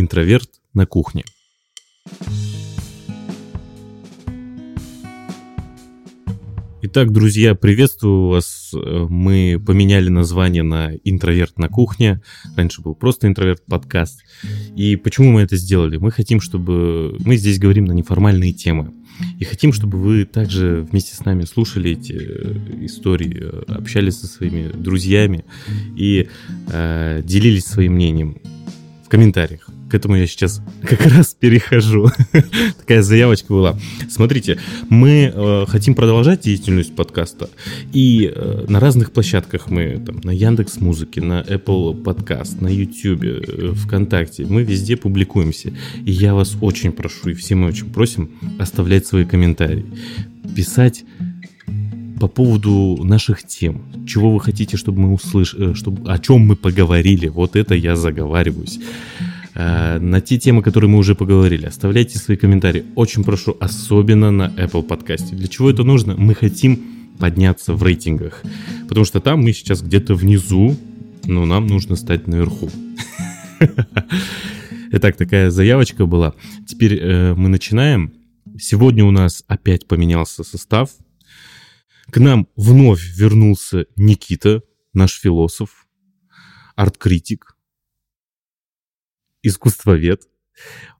Интроверт на кухне. Итак, друзья, приветствую вас. Мы поменяли название на «Интроверт на кухне». Раньше был просто «Интроверт подкаст». И почему мы это сделали? Мы хотим, чтобы... Мы здесь говорим на неформальные темы. И хотим, чтобы вы также вместе с нами слушали эти э, истории, э, общались со своими друзьями и э, делились своим мнением в комментариях. К этому я сейчас как раз перехожу. Такая заявочка была. Смотрите, мы э, хотим продолжать деятельность подкаста. И э, на разных площадках мы, там, на Яндекс Музыке, на Apple Podcast, на YouTube, э, ВКонтакте, мы везде публикуемся. И я вас очень прошу, и все мы очень просим оставлять свои комментарии. Писать по поводу наших тем, чего вы хотите, чтобы мы услышали, э, чтобы, о чем мы поговорили, вот это я заговариваюсь. Э, на те темы, которые мы уже поговорили. Оставляйте свои комментарии. Очень прошу, особенно на Apple подкасте. Для чего это нужно? Мы хотим подняться в рейтингах. Потому что там мы сейчас где-то внизу, но нам нужно стать наверху. Итак, такая заявочка была. Теперь э, мы начинаем. Сегодня у нас опять поменялся состав. К нам вновь вернулся Никита, наш философ, арт-критик, искусствовед.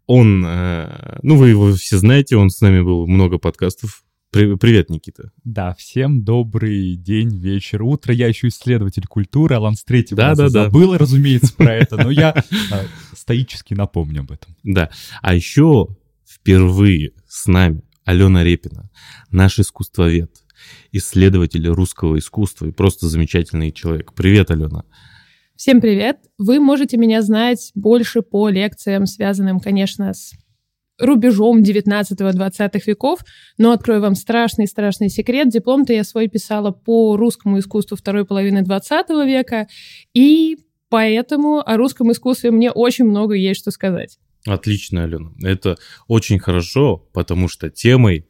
Он, э, ну вы его все знаете, он с нами был много подкастов. Привет, Никита. Да, всем добрый день, вечер, утро. Я еще исследователь культуры, Алан с третьего да, да, забыл, да. разумеется, про это, но я э, стоически напомню об этом. Да, а еще впервые с нами Алена Репина, наш искусствовед, исследователь русского искусства и просто замечательный человек. Привет, Алена. Всем привет! Вы можете меня знать больше по лекциям, связанным, конечно, с рубежом 19-20 веков, но открою вам страшный-страшный секрет. Диплом-то я свой писала по русскому искусству второй половины 20 века, и поэтому о русском искусстве мне очень много есть что сказать. Отлично, Алена. Это очень хорошо, потому что темой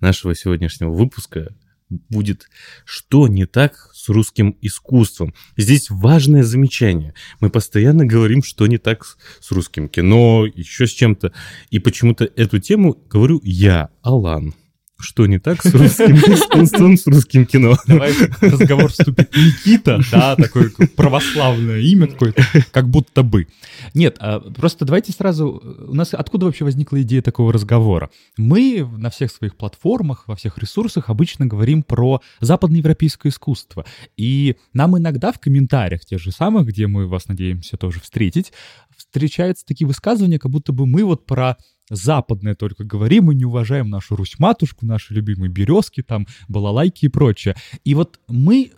нашего сегодняшнего выпуска будет, что не так с русским искусством. Здесь важное замечание. Мы постоянно говорим, что не так с русским кино, еще с чем-то. И почему-то эту тему говорю я, Алан. Что не так с русским искусством, с русским кино? Давай разговор вступит Никита, да, такое православное имя какое-то, как будто бы. Нет, а просто давайте сразу... У нас откуда вообще возникла идея такого разговора? Мы на всех своих платформах, во всех ресурсах обычно говорим про западноевропейское искусство. И нам иногда в комментариях, тех же самых, где мы вас надеемся тоже встретить, встречаются такие высказывания, как будто бы мы вот про западное только говорим, мы не уважаем нашу Русь-матушку, наши любимые березки, там, балалайки и прочее. И вот мы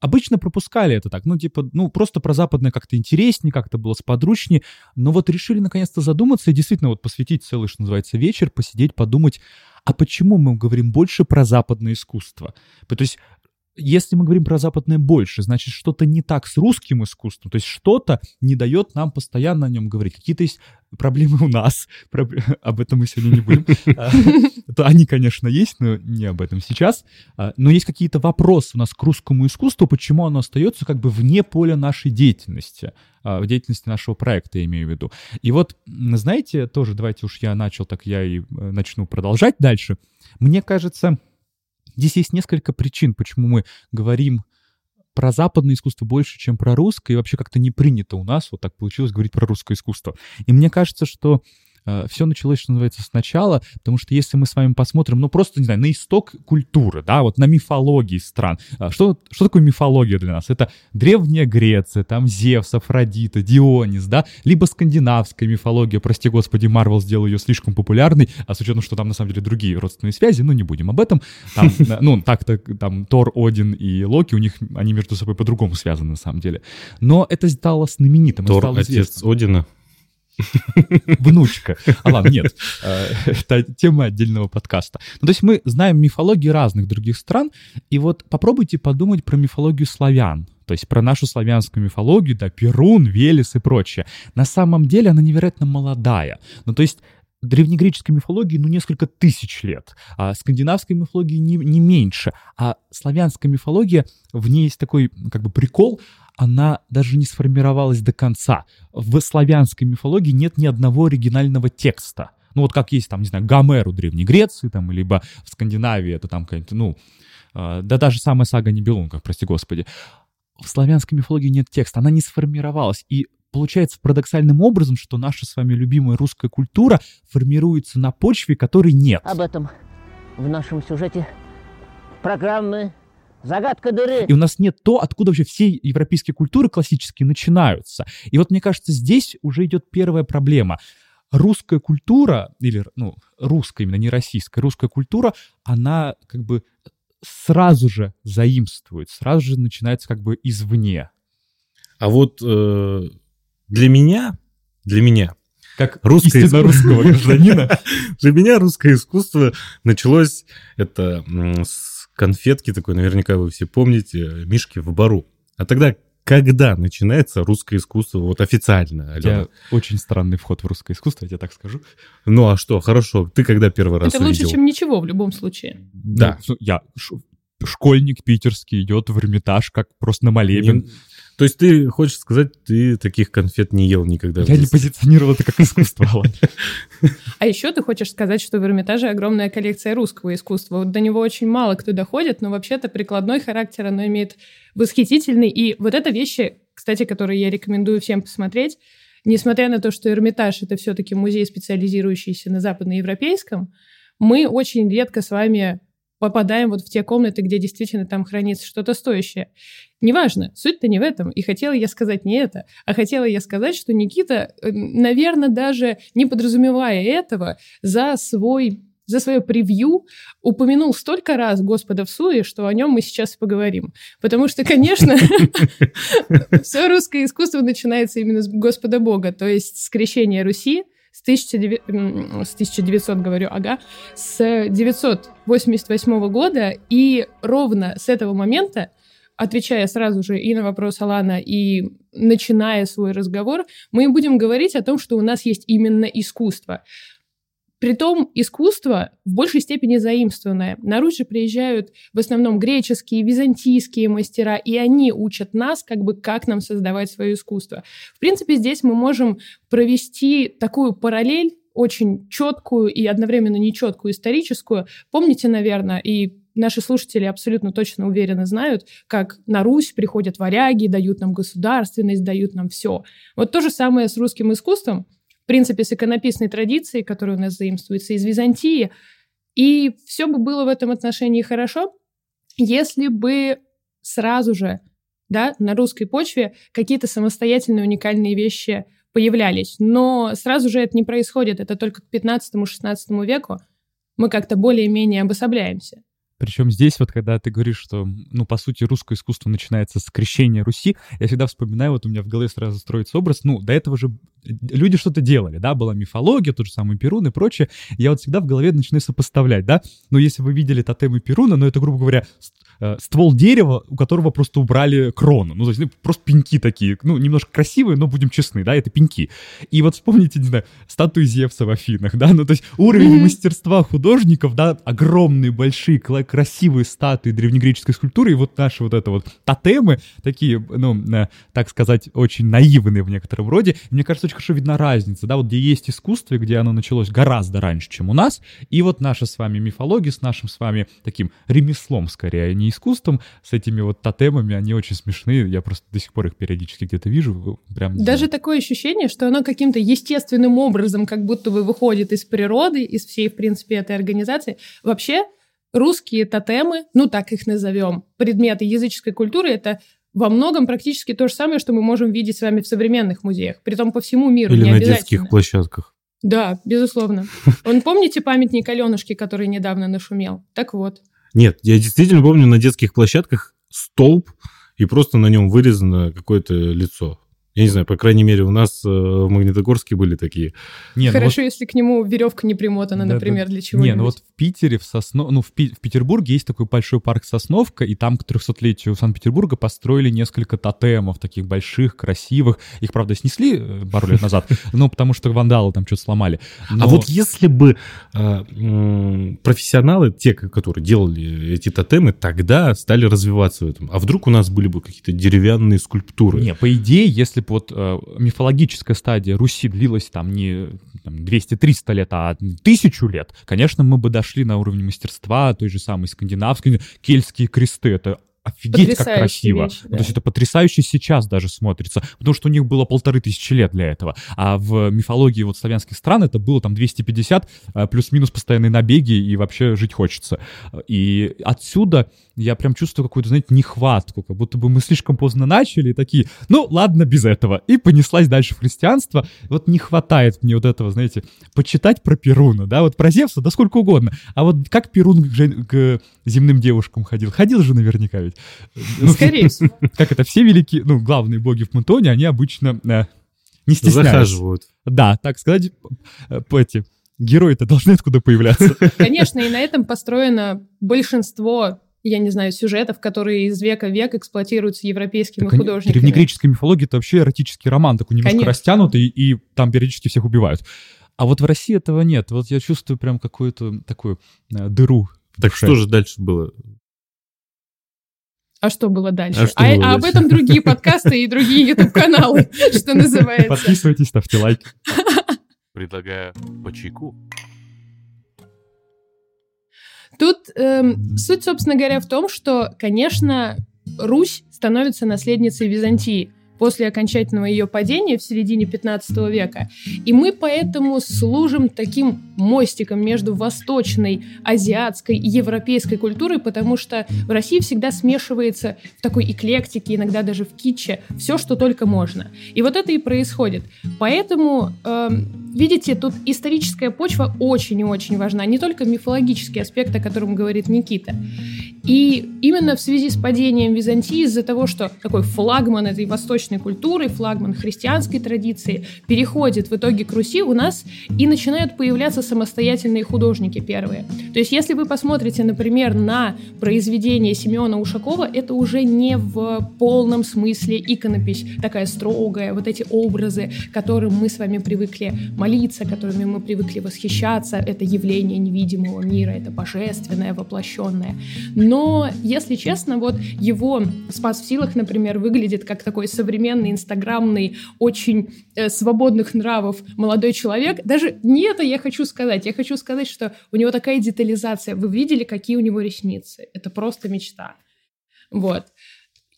обычно пропускали это так, ну, типа, ну, просто про западное как-то интереснее, как-то было сподручнее, но вот решили наконец-то задуматься и действительно вот посвятить целый, что называется, вечер, посидеть, подумать, а почему мы говорим больше про западное искусство? То есть если мы говорим про западное больше, значит, что-то не так с русским искусством, то есть что-то не дает нам постоянно о нем говорить. Какие-то есть проблемы у нас, об этом мы сегодня не будем. А, они, конечно, есть, но не об этом сейчас. А, но есть какие-то вопросы у нас к русскому искусству, почему оно остается как бы вне поля нашей деятельности, а, в деятельности нашего проекта, я имею в виду. И вот, знаете, тоже давайте уж я начал, так я и э, начну продолжать дальше. Мне кажется, Здесь есть несколько причин, почему мы говорим про западное искусство больше, чем про русское, и вообще как-то не принято у нас, вот так получилось говорить про русское искусство. И мне кажется, что Э, все началось, что называется, сначала, потому что если мы с вами посмотрим, ну просто, не знаю, на исток культуры, да, вот на мифологии стран. А что, что такое мифология для нас? Это древняя Греция, там Зевс, Афродита, Дионис, да, либо скандинавская мифология, прости господи, Марвел сделал ее слишком популярной, а с учетом, что там на самом деле другие родственные связи, ну не будем об этом. Там, ну, так-то там Тор, Один и Локи, у них, они между собой по-другому связаны на самом деле. Но это стало знаменитым. Тор, отец Одина. Внучка. А ладно, нет. Э, это тема отдельного подкаста. Ну, то есть мы знаем мифологии разных других стран, и вот попробуйте подумать про мифологию славян. То есть про нашу славянскую мифологию, да, Перун, Велес и прочее. На самом деле она невероятно молодая. Ну, то есть древнегреческой мифологии, ну, несколько тысяч лет, а скандинавской мифологии не, не меньше, а славянская мифология, в ней есть такой, как бы, прикол, она даже не сформировалась до конца. В славянской мифологии нет ни одного оригинального текста. Ну, вот как есть, там, не знаю, Гомер у Древней Греции, там, либо в Скандинавии это там какая-то, ну, э, да даже самая сага Нибелунгов, прости господи. В славянской мифологии нет текста, она не сформировалась. И получается парадоксальным образом, что наша с вами любимая русская культура формируется на почве, которой нет. Об этом в нашем сюжете программы «Загадка дыры». И у нас нет то, откуда вообще все европейские культуры классические начинаются. И вот мне кажется, здесь уже идет первая проблема. Русская культура, или, ну, русская именно, не российская, русская культура, она как бы сразу же заимствует, сразу же начинается как бы извне. А вот э, для меня, для меня, как русское истинно русского гражданина. Для меня русское искусство началось это с конфетки такой, наверняка вы все помните, Мишки в бару. А тогда когда начинается русское искусство вот официально? У тебя очень странный вход в русское искусство, я тебе так скажу. Ну а что, хорошо, ты когда первый раз Это лучше, чем ничего в любом случае. Да. Ну, я школьник питерский идет в Эрмитаж, как просто на молебен. То есть ты хочешь сказать, ты таких конфет не ел никогда? Я не позиционировал это как искусство, А еще ты хочешь сказать, что в Эрмитаже огромная коллекция русского искусства. Вот до него очень мало кто доходит, но вообще-то прикладной характер оно имеет восхитительный. И вот это вещи, кстати, которые я рекомендую всем посмотреть, несмотря на то, что Эрмитаж — это все-таки музей, специализирующийся на западноевропейском, мы очень редко с вами попадаем вот в те комнаты, где действительно там хранится что-то стоящее. Неважно, суть-то не в этом. И хотела я сказать не это, а хотела я сказать, что Никита, э, наверное, даже не подразумевая этого, за свой за свое превью упомянул столько раз Господа в суе, что о нем мы сейчас поговорим. Потому что, конечно, все русское искусство начинается именно с Господа Бога, то есть с крещения Руси, с, 1900, с 1900, говорю, ага, с 988 года, и ровно с этого момента, отвечая сразу же и на вопрос Алана, и начиная свой разговор, мы будем говорить о том, что у нас есть именно искусство. Притом искусство в большей степени заимствованное. На же приезжают в основном греческие, византийские мастера, и они учат нас, как бы, как нам создавать свое искусство. В принципе, здесь мы можем провести такую параллель, очень четкую и одновременно нечеткую историческую. Помните, наверное, и наши слушатели абсолютно точно уверенно знают, как на Русь приходят варяги, дают нам государственность, дают нам все. Вот то же самое с русским искусством – принципе, с иконописной традицией, которая у нас заимствуется из Византии. И все бы было в этом отношении хорошо, если бы сразу же да, на русской почве какие-то самостоятельные уникальные вещи появлялись. Но сразу же это не происходит, это только к 15-16 веку мы как-то более-менее обособляемся. Причем здесь вот, когда ты говоришь, что, ну, по сути, русское искусство начинается с крещения Руси, я всегда вспоминаю, вот у меня в голове сразу строится образ, ну, до этого же люди что-то делали, да, была мифология, тот же самый Перун и прочее. Я вот всегда в голове начинаю сопоставлять, да, но если вы видели тотемы Перуна, ну, это, грубо говоря, э, ствол дерева, у которого просто убрали крону. Ну, то есть, ну, просто пеньки такие. Ну, немножко красивые, но будем честны, да, это пеньки. И вот вспомните, не знаю, статуи Зевса в Афинах, да, ну, то есть уровень mm-hmm. мастерства художников, да, огромные, большие, красивые статуи древнегреческой скульптуры, и вот наши вот это вот тотемы, такие, ну, э, так сказать, очень наивные в некотором роде. Мне кажется, очень хорошо видна разница, да, вот где есть искусство, где оно началось гораздо раньше, чем у нас, и вот наша с вами мифология с нашим с вами таким ремеслом, скорее, а не искусством, с этими вот тотемами, они очень смешные, я просто до сих пор их периодически где-то вижу. Прям, Даже знаю. такое ощущение, что оно каким-то естественным образом как будто бы выходит из природы, из всей, в принципе, этой организации. Вообще, русские тотемы, ну так их назовем, предметы языческой культуры, это во многом практически то же самое, что мы можем видеть с вами в современных музеях, притом по всему миру. Или на детских площадках. Да, безусловно. Он помните памятник Аленушки, который недавно нашумел? Так вот. Нет, я действительно помню на детских площадках столб, и просто на нем вырезано какое-то лицо. Я не знаю, по крайней мере, у нас э, в Магнитогорске были такие. Не, ну Хорошо, вот... если к нему веревка не примотана, да, например, да. для чего-нибудь. Не, ну вот Питере, в Сосно... ну, в, Пи... в Петербурге есть такой большой парк Сосновка, и там к 300-летию Санкт-Петербурга построили несколько тотемов, таких больших, красивых. Их, правда, снесли э, пару лет назад, ну, потому что вандалы там что-то сломали. А вот если бы э, профессионалы, те, которые делали эти тотемы, тогда стали развиваться в этом, а вдруг у нас были бы какие-то деревянные скульптуры? Не, по идее, если бы вот э, мифологическая стадия Руси длилась там не 200-300 лет, а тысячу лет, конечно, мы бы дошли на уровень мастерства той же самой скандинавской, кельтские кресты, это офигеть, как красиво. Вещи, да. То есть это потрясающе сейчас даже смотрится, потому что у них было полторы тысячи лет для этого. А в мифологии вот славянских стран это было там 250, э, плюс-минус постоянные набеги, и вообще жить хочется. И отсюда я прям чувствую какую-то, знаете, нехватку, как будто бы мы слишком поздно начали, и такие, ну ладно, без этого. И понеслась дальше в христианство. Вот не хватает мне вот этого, знаете, почитать про Перуна, да, вот про Зевса, да сколько угодно. А вот как Перун к, к земным девушкам ходил? Ходил же наверняка ведь. Ну, скорее всего. Как это, все великие, ну, главные боги в Мантоне, они обычно э, не стесняются. Захаживают. Да, так сказать, э, эти герои-то должны откуда появляться. Конечно, и на этом построено большинство я не знаю, сюжетов, которые из века в век эксплуатируются европейскими так художниками. В древнегреческой мифологии это вообще эротический роман, такой немножко Конечно. растянутый, и там периодически всех убивают. А вот в России этого нет. Вот я чувствую прям какую-то такую э, дыру. Так что же дальше было? А что было дальше? А, что а, было а об этом другие подкасты и другие YouTube-каналы, что называется. Подписывайтесь, ставьте лайк. Предлагаю по чайку. Тут эм, суть, собственно говоря, в том, что, конечно, Русь становится наследницей Византии после окончательного ее падения в середине 15 века. И мы поэтому служим таким мостиком между восточной, азиатской и европейской культурой, потому что в России всегда смешивается в такой эклектике, иногда даже в китче, все, что только можно. И вот это и происходит. Поэтому, э, видите, тут историческая почва очень и очень важна, не только мифологический аспект, о котором говорит Никита. И именно в связи с падением Византии, из-за того, что такой флагман этой восточной культуры, флагман христианской традиции переходит в итоге к Руси, у нас и начинают появляться самостоятельные художники первые. То есть если вы посмотрите, например, на произведение Семена Ушакова, это уже не в полном смысле иконопись, такая строгая, вот эти образы, которым мы с вами привыкли молиться, которыми мы привыкли восхищаться, это явление невидимого мира, это божественное, воплощенное. Но, если честно, вот его «Спас в силах», например, выглядит как такой современный, инстаграмный, очень э, свободных нравов молодой человек. Даже не это я хочу сказать. Я хочу сказать, что у него такая детализация. Вы видели, какие у него ресницы? Это просто мечта. Вот.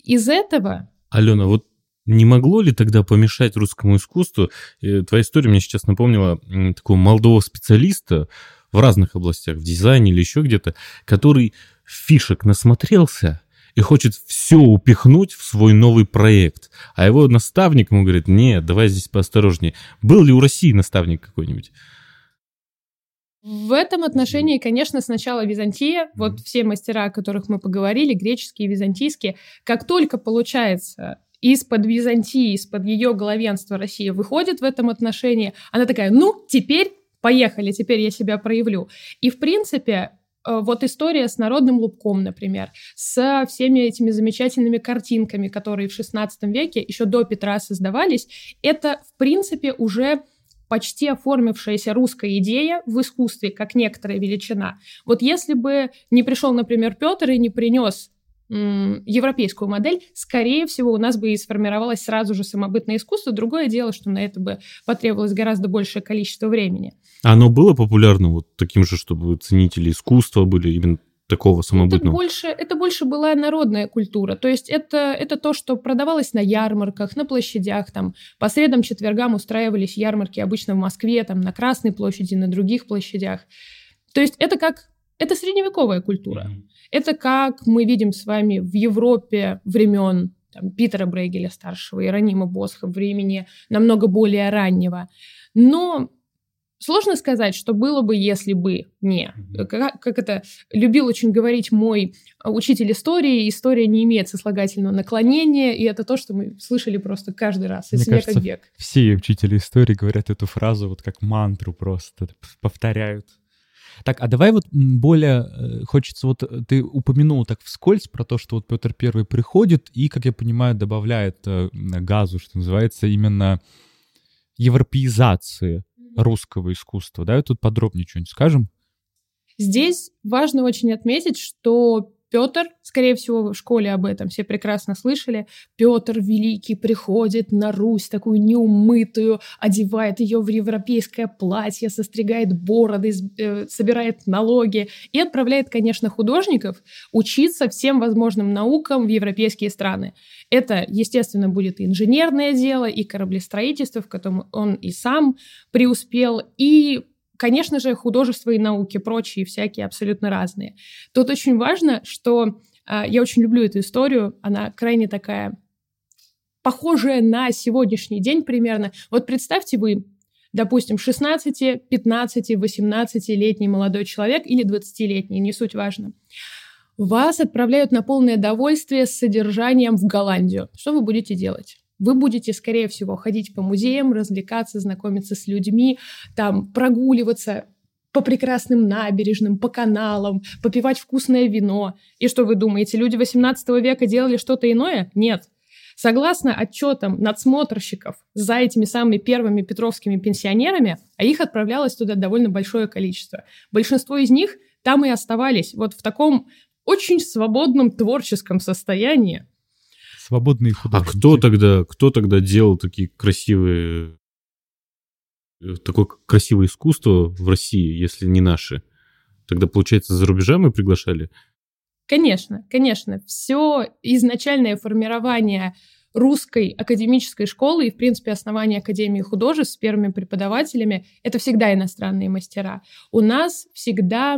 Из этого... Алена, вот не могло ли тогда помешать русскому искусству? Э, твоя история мне сейчас напомнила такого молодого специалиста в разных областях, в дизайне или еще где-то, который фишек насмотрелся и хочет все упихнуть в свой новый проект. А его наставник ему говорит, нет, давай здесь поосторожнее. Был ли у России наставник какой-нибудь? В этом отношении, конечно, сначала Византия, вот все мастера, о которых мы поговорили, греческие, византийские, как только получается из-под Византии, из-под ее главенства Россия выходит в этом отношении, она такая, ну, теперь поехали, теперь я себя проявлю. И, в принципе, вот история с народным лубком, например, с всеми этими замечательными картинками, которые в XVI веке еще до Петра создавались, это, в принципе, уже почти оформившаяся русская идея в искусстве как некоторая величина. Вот если бы не пришел, например, Петр и не принес европейскую модель, скорее всего, у нас бы и сформировалось сразу же самобытное искусство. Другое дело, что на это бы потребовалось гораздо большее количество времени. А оно было популярно вот таким же, чтобы ценители искусства были именно такого самобытного? Это больше, это больше была народная культура. То есть это, это то, что продавалось на ярмарках, на площадях. Там, по средам, четвергам устраивались ярмарки обычно в Москве, там, на Красной площади, на других площадях. То есть это как... Это средневековая культура. Mm-hmm. Это как мы видим с вами в Европе времен там, Питера Брейгеля старшего, Иеронима Босха, времени намного более раннего. Но Сложно сказать, что было бы, если бы не. Как, как это любил очень говорить мой учитель истории, история не имеет сослагательного наклонения, и это то, что мы слышали просто каждый раз, из Мне века кажется, в век. Все учители истории говорят эту фразу вот как мантру просто, повторяют. Так, а давай вот более э, хочется, вот э, ты упомянул так вскользь про то, что вот Петр Первый приходит и, как я понимаю, добавляет э, газу, что называется, именно европеизации русского искусства. Да, тут подробнее что-нибудь скажем? Здесь важно очень отметить, что Петр, скорее всего, в школе об этом все прекрасно слышали, Петр Великий приходит на Русь, такую неумытую, одевает ее в европейское платье, состригает бороды, э, собирает налоги и отправляет, конечно, художников учиться всем возможным наукам в европейские страны. Это, естественно, будет и инженерное дело, и кораблестроительство, в котором он и сам преуспел, и Конечно же, художество и науки, прочие всякие абсолютно разные. Тут очень важно, что э, я очень люблю эту историю, она крайне такая похожая на сегодняшний день примерно. Вот представьте вы, допустим, 16, 15, 18-летний молодой человек или 20-летний, не суть важно. Вас отправляют на полное довольствие с содержанием в Голландию. Что вы будете делать? Вы будете, скорее всего, ходить по музеям, развлекаться, знакомиться с людьми, там прогуливаться по прекрасным набережным, по каналам, попивать вкусное вино. И что вы думаете, люди 18 века делали что-то иное? Нет. Согласно отчетам надсмотрщиков за этими самыми первыми петровскими пенсионерами, а их отправлялось туда довольно большое количество. Большинство из них там и оставались вот в таком очень свободном творческом состоянии, свободные а художники. А кто тогда, кто тогда делал такие красивые, э, такое красивое искусство в России, если не наши? Тогда, получается, за рубежа мы приглашали? Конечно, конечно. Все изначальное формирование русской академической школы и, в принципе, основание Академии художеств с первыми преподавателями — это всегда иностранные мастера. У нас всегда...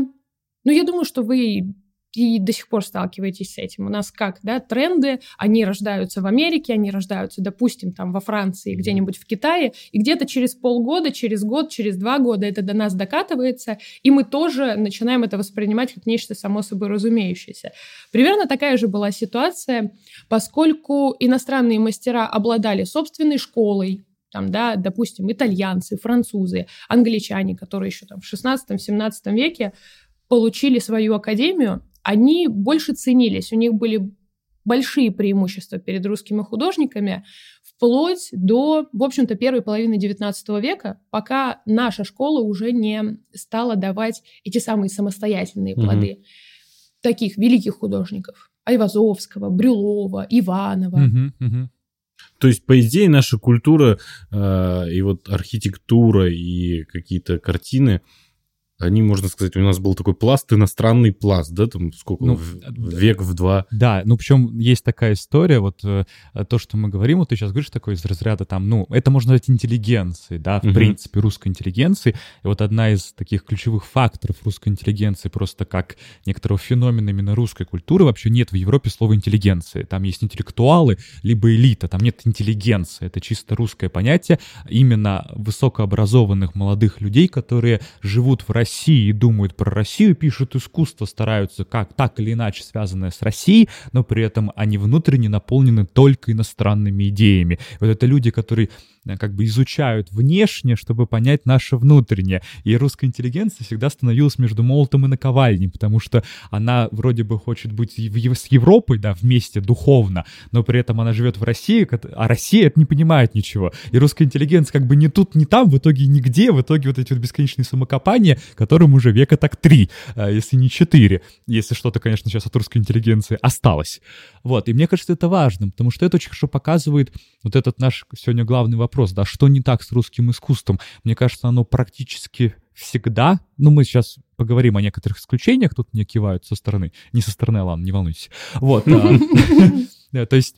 Ну, я думаю, что вы и до сих пор сталкиваетесь с этим. У нас как, да, тренды, они рождаются в Америке, они рождаются, допустим, там во Франции, где-нибудь в Китае, и где-то через полгода, через год, через два года это до нас докатывается, и мы тоже начинаем это воспринимать как нечто само собой разумеющееся. Примерно такая же была ситуация, поскольку иностранные мастера обладали собственной школой, там, да, допустим, итальянцы, французы, англичане, которые еще там в 16-17 веке получили свою академию, они больше ценились, у них были большие преимущества перед русскими художниками, вплоть до, в общем-то, первой половины XIX века, пока наша школа уже не стала давать эти самые самостоятельные плоды угу. таких великих художников. Айвазовского, Брюлова, Иванова. Угу, угу. То есть, по идее, наша культура э, и вот архитектура и какие-то картины, они, можно сказать, у нас был такой пласт, иностранный пласт, да, там сколько, ну, в, век в два. Да, ну причем есть такая история, вот э, то, что мы говорим, вот ты сейчас говоришь такой из разряда там, ну, это можно назвать интеллигенцией, да, в угу. принципе, русской интеллигенции. И вот одна из таких ключевых факторов русской интеллигенции, просто как некоторого феномена именно русской культуры, вообще нет в Европе слова интеллигенции. Там есть интеллектуалы, либо элита, там нет интеллигенции. Это чисто русское понятие именно высокообразованных молодых людей, которые живут в России России думают про Россию, пишут искусство, стараются как так или иначе связанное с Россией, но при этом они внутренне наполнены только иностранными идеями. Вот это люди, которые Э, как бы изучают внешне, чтобы понять наше внутреннее. И русская интеллигенция всегда становилась между молотом и наковальней, потому что она вроде бы хочет быть с Европой, да, вместе духовно, но при этом она живет в России, а Россия это не понимает ничего. И русская интеллигенция как бы не тут, не там, в итоге нигде, в итоге вот эти вот бесконечные самокопания, которым уже века так три, э, если не четыре, если что-то, конечно, сейчас от русской интеллигенции осталось. Вот, и мне кажется, это важно, потому что это очень хорошо показывает вот этот наш сегодня главный вопрос, вопрос, да, что не так с русским искусством? Мне кажется, оно практически всегда, ну, мы сейчас поговорим о некоторых исключениях, тут мне кивают со стороны, не со стороны, ладно, не волнуйтесь. Вот, а, то есть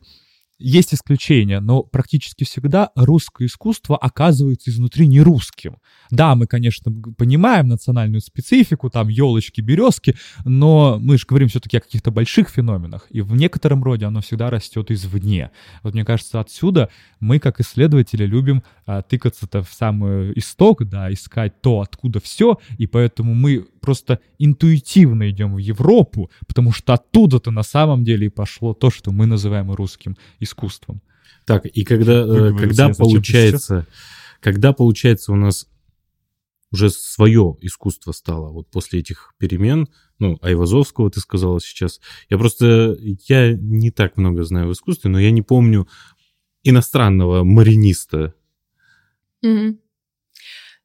есть исключения, но практически всегда русское искусство оказывается изнутри не русским. Да, мы, конечно, понимаем национальную специфику, там елочки, березки, но мы же говорим все-таки о каких-то больших феноменах, и в некотором роде оно всегда растет извне. Вот мне кажется, отсюда мы, как исследователи, любим а, тыкаться-то в самый исток, да, искать то, откуда все, и поэтому мы просто интуитивно идем в Европу, потому что оттуда-то на самом деле и пошло то, что мы называем русским искусством. Так, и когда, э, когда получается, когда получается у нас уже свое искусство стало вот после этих перемен. Ну, Айвазовского ты сказала сейчас. Я просто, я не так много знаю в искусстве, но я не помню иностранного мариниста. Мгм.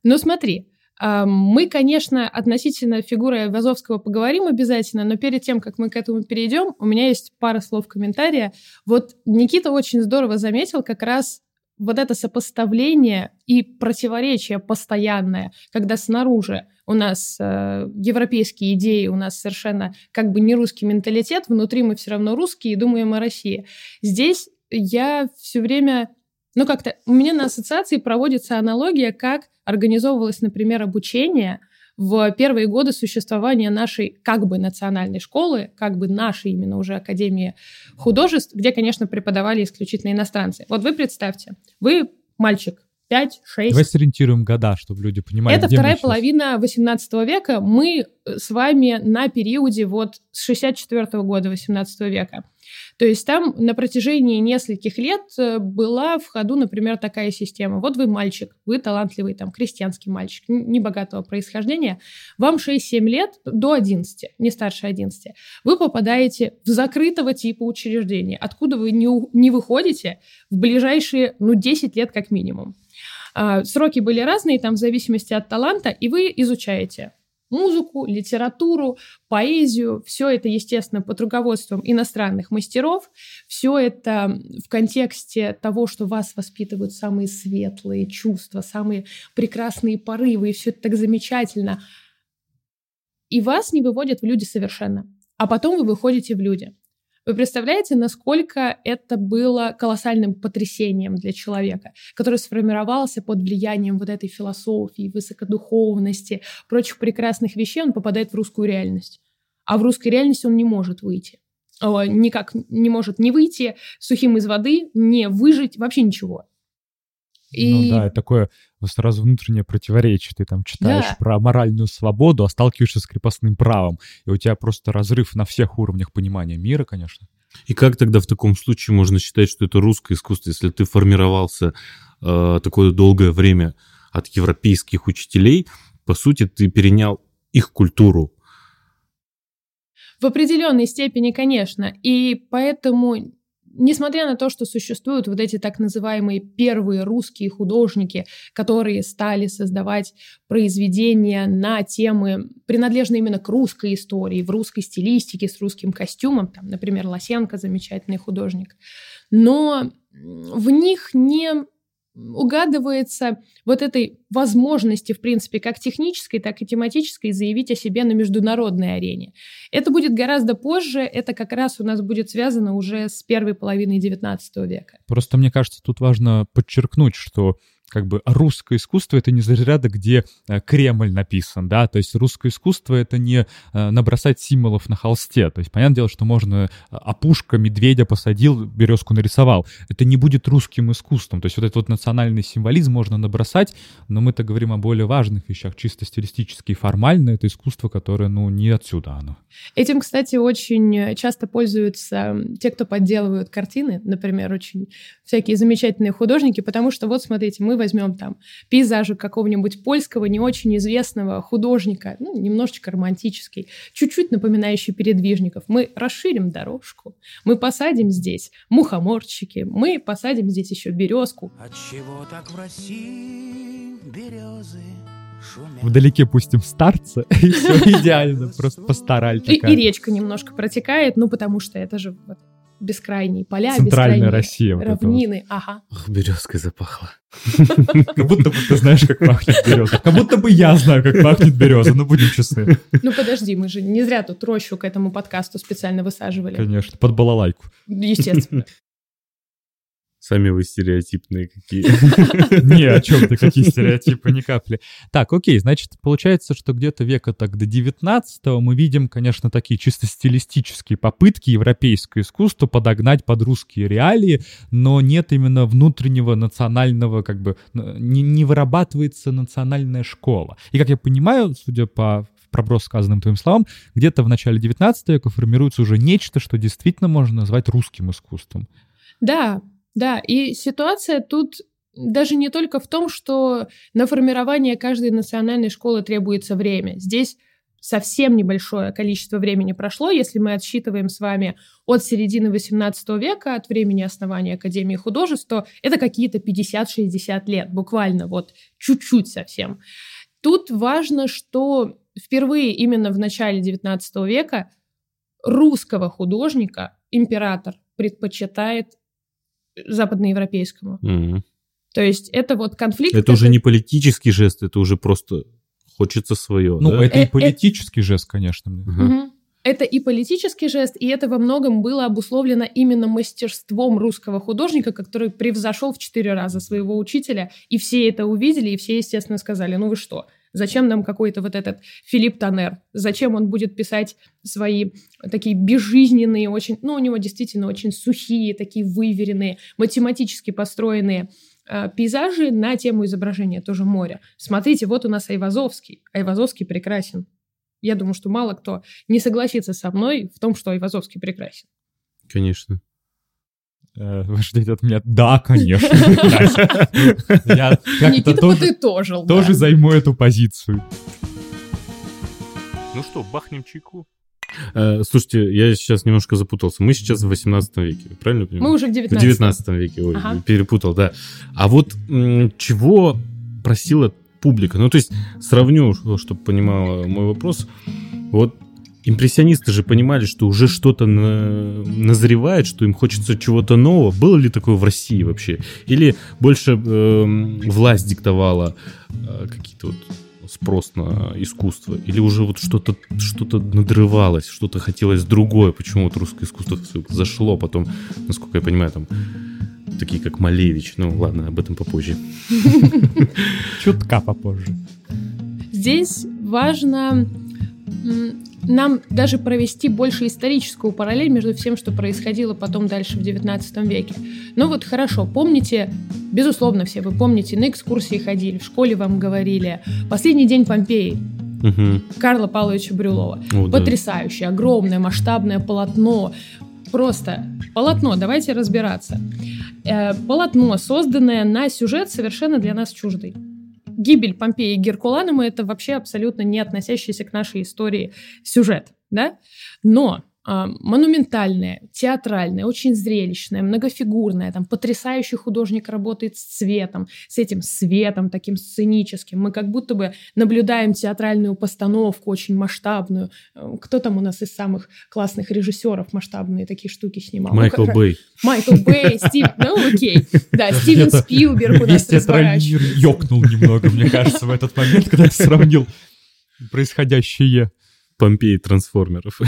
Ну, смотри, мы, конечно, относительно фигуры Айвазовского поговорим обязательно, но перед тем, как мы к этому перейдем, у меня есть пара слов комментария. Вот Никита очень здорово заметил как раз вот это сопоставление и противоречие постоянное, когда снаружи у нас э, европейские идеи, у нас совершенно как бы не русский менталитет, внутри мы все равно русские и думаем о России. Здесь я все время, ну как-то, у меня на ассоциации проводится аналогия, как организовывалось, например, обучение в первые годы существования нашей как бы национальной школы, как бы нашей именно уже Академии художеств, где, конечно, преподавали исключительно иностранцы. Вот вы представьте, вы мальчик, 5, 6, Давай сориентируем года, чтобы люди понимали, это вторая половина 18 века. Мы с вами на периоде вот с 64 года 18 века. То есть там на протяжении нескольких лет э, была в ходу, например, такая система. Вот вы мальчик, вы талантливый там крестьянский мальчик, небогатого происхождения. Вам 6-7 лет до 11, не старше 11. Вы попадаете в закрытого типа учреждения, откуда вы не, не выходите в ближайшие, ну, 10 лет как минимум. А, Сроки были разные, там в зависимости от таланта, и вы изучаете музыку, литературу, поэзию. Все это, естественно, под руководством иностранных мастеров. Все это в контексте того, что вас воспитывают самые светлые чувства, самые прекрасные порывы, и все это так замечательно. И вас не выводят в люди совершенно. А потом вы выходите в люди. Вы представляете, насколько это было колоссальным потрясением для человека, который сформировался под влиянием вот этой философии, высокодуховности, прочих прекрасных вещей, он попадает в русскую реальность. А в русской реальности он не может выйти. Никак не может не выйти сухим из воды, не выжить, вообще ничего. Ну да, это такое сразу внутреннее противоречие. Ты там читаешь Да. про моральную свободу, а сталкиваешься с крепостным правом. И у тебя просто разрыв на всех уровнях понимания мира, конечно. И как тогда в таком случае можно считать, что это русское искусство, если ты формировался э, такое долгое время от европейских учителей, по сути, ты перенял их культуру. В определенной степени, конечно. И поэтому, несмотря на то, что существуют вот эти так называемые первые русские художники, которые стали создавать произведения на темы, принадлежные именно к русской истории, в русской стилистике, с русским костюмом, там, например, Лосенко, замечательный художник, но в них не угадывается вот этой возможности, в принципе, как технической, так и тематической, заявить о себе на международной арене. Это будет гораздо позже, это как раз у нас будет связано уже с первой половиной XIX века. Просто мне кажется, тут важно подчеркнуть, что как бы русское искусство это не заряда, где э, Кремль написан, да, то есть русское искусство это не э, набросать символов на холсте, то есть понятное дело, что можно э, опушка медведя посадил, березку нарисовал, это не будет русским искусством, то есть вот этот вот национальный символизм можно набросать, но мы-то говорим о более важных вещах, чисто стилистически и формально, это искусство, которое, ну, не отсюда оно. Этим, кстати, очень часто пользуются те, кто подделывают картины, например, очень всякие замечательные художники, потому что вот смотрите, мы возьмем там пейзажи какого-нибудь польского, не очень известного художника, ну, немножечко романтический, чуть-чуть напоминающий передвижников. Мы расширим дорожку, мы посадим здесь мухоморчики, мы посадим здесь еще березку. Отчего так в России березы? Вдалеке пустим старца, и все идеально, просто пастораль И, и речка немножко протекает, ну, потому что это же вот бескрайние поля, Центральная бескрайние Россия. вот это вот. равнины. Ага. Ах, березкой запахло. Как будто бы ты знаешь, как пахнет береза. Как будто бы я знаю, как пахнет береза, ну будем честны. Ну, подожди, мы же не зря тут рощу к этому подкасту специально высаживали. Конечно, под балалайку. Естественно. Сами вы стереотипные какие. Не, о чем ты, какие стереотипы, ни капли. Так, окей, значит, получается, что где-то века так до 19 мы видим, конечно, такие чисто стилистические попытки европейское искусство подогнать под русские реалии, но нет именно внутреннего национального, как бы, не, не вырабатывается национальная школа. И, как я понимаю, судя по проброс сказанным твоим словам, где-то в начале 19 века формируется уже нечто, что действительно можно назвать русским искусством. Да, да, и ситуация тут даже не только в том, что на формирование каждой национальной школы требуется время. Здесь совсем небольшое количество времени прошло, если мы отсчитываем с вами от середины XVIII века, от времени основания Академии художеств, то это какие-то 50-60 лет, буквально вот чуть-чуть совсем. Тут важно, что впервые именно в начале XIX века русского художника император предпочитает западноевропейскому. Мгм. То есть это вот конфликт... Это уже который- не политический жест, это уже просто хочется свое. Ну, да? это Э, и э- политический жест, конечно. Мгм. Это и политический жест, и это во многом было обусловлено именно мастерством русского художника, который превзошел в четыре раза своего учителя, и все это увидели, и все, естественно, сказали, ну вы что, зачем нам какой-то вот этот Филипп Танер? Зачем он будет писать свои такие безжизненные, очень, ну, у него действительно очень сухие, такие выверенные, математически построенные э, пейзажи на тему изображения тоже моря. Смотрите, вот у нас Айвазовский. Айвазовский прекрасен. Я думаю, что мало кто не согласится со мной в том, что Айвазовский прекрасен. Конечно. Э, Вы ждете от меня? Да, конечно. Я как-то Никита тоже подытожил. тоже займу эту позицию. Ну что, бахнем чайку? Э, слушайте, я сейчас немножко запутался. Мы сейчас в 18 веке, правильно понимаю? Мы уже в В 19 19 веке, ой, Ага. перепутал, да. А вот чего просила публика? Ну, то есть, сравню, чтобы понимала мой вопрос. Вот импрессионисты же понимали, что уже что-то на- назревает, что им хочется чего-то нового. Было ли такое в России вообще? Или больше эм, власть диктовала э, какие-то вот спрос на искусство? Или уже вот что-то что надрывалось, что-то хотелось другое? Почему вот русское искусство зашло потом, насколько я понимаю, там такие как Малевич. Ну ладно, об этом попозже. Чутка попозже. Здесь важно нам даже провести больше историческую параллель между всем, что происходило потом дальше в XIX веке. Ну вот хорошо, помните, безусловно, все вы помните, на экскурсии ходили, в школе вам говорили, последний день Помпеи Мгм. Карла Павловича Брюлова. О, да. Потрясающее, огромное, масштабное полотно. Просто полотно, давайте разбираться. Э, полотно, созданное на сюжет совершенно для нас чуждый. Гибель Помпеи и Геркуланума — это вообще абсолютно не относящийся к нашей истории сюжет, да? Но монументальное, театральное, очень зрелищное, многофигурное, там потрясающий художник работает с цветом, с этим светом таким сценическим. Мы как будто бы наблюдаем театральную постановку очень масштабную. Э, Кто там у нас из самых классных режиссеров масштабные такие штуки снимал? Ну, Майкл как- Бэй. Майкл Бэй, Стив, ну окей. Да, Стивен Спилберг у нас театральный разворачивает. мир ёкнул немного, мне кажется, в этот момент, когда сравнил происходящее. Помпей трансформеров.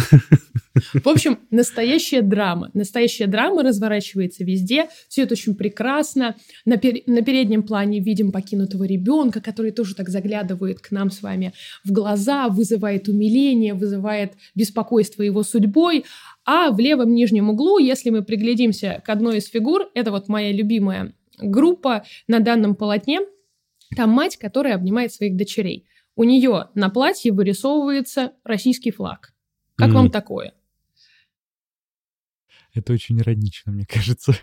В общем, настоящая драма. Настоящая драма разворачивается везде. Все это очень прекрасно. На, пер- на переднем плане видим покинутого ребенка, который тоже так заглядывает к нам с вами в глаза, вызывает умиление, вызывает беспокойство его судьбой. А в левом нижнем углу, если мы приглядимся к одной из фигур, это вот моя любимая группа на данном полотне, там мать, которая обнимает своих дочерей. У нее на платье вырисовывается российский флаг. Как Мгм. вам такое? Это очень иронично, мне кажется.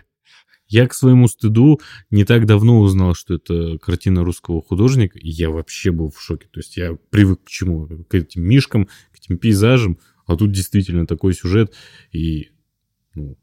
Я к своему стыду не так давно узнал, что это картина русского художника, и я вообще был в шоке. То есть я привык к чему? К этим мишкам, к этим пейзажам, а тут действительно такой сюжет, и ну,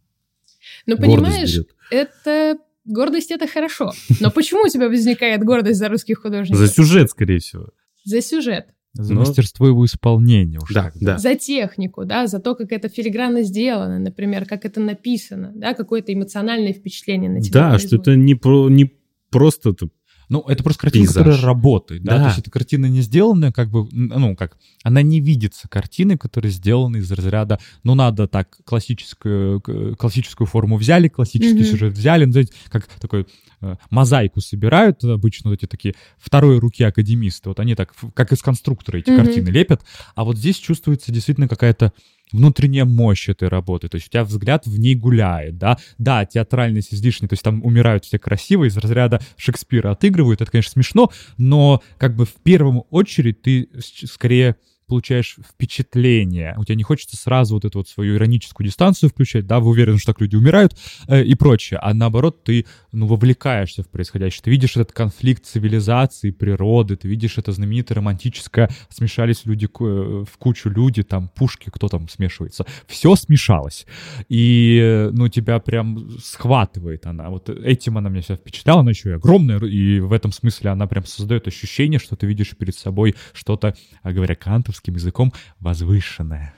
Но гордость понимаешь, берет. это гордость это хорошо. Но почему у тебя возникает гордость за русских художников? За сюжет, скорее всего. За сюжет, За Но- мастерство его исполнения уж Да, тогда. да. за технику, да, за то, как это филигранно сделано, например, как это написано, да, какое-то эмоциональное впечатление на тебя. Да, что производит. это не, про, не просто это Ну, это просто картина, Пейзаж. которая работает, да? Да. То есть эта картина не сделанная, как бы, ну, как, она не видится картиной, которая сделана из разряда, ну, надо так, классическую, классическую форму взяли, классический Мгм. сюжет взяли, ну, знаете, как такой э, мозаику собирают обычно вот эти такие второй руки академисты, вот они так, как из конструктора эти Мгм. картины лепят, а вот здесь чувствуется действительно какая-то внутренняя мощь этой работы, то есть у тебя взгляд в ней гуляет, да, да, театральность излишняя, то есть там умирают все красиво, из разряда Шекспира отыгрывают, это, конечно, смешно, но как бы в первую очередь ты скорее получаешь впечатление. У тебя не хочется сразу вот эту вот свою ироническую дистанцию включать, да, вы уверены, что так люди умирают э, и прочее. А наоборот, ты, ну, вовлекаешься в происходящее. Ты видишь этот конфликт цивилизации, природы, ты видишь это знаменитое романтическое, смешались люди ку- в кучу люди, там, пушки, кто там смешивается. Все смешалось. И, э, ну, тебя прям схватывает она. Вот этим она меня вся впечатляла, она еще и огромная, и в этом смысле она прям создает ощущение, что ты видишь перед собой что-то, а говоря кантовским языком, возвышенное.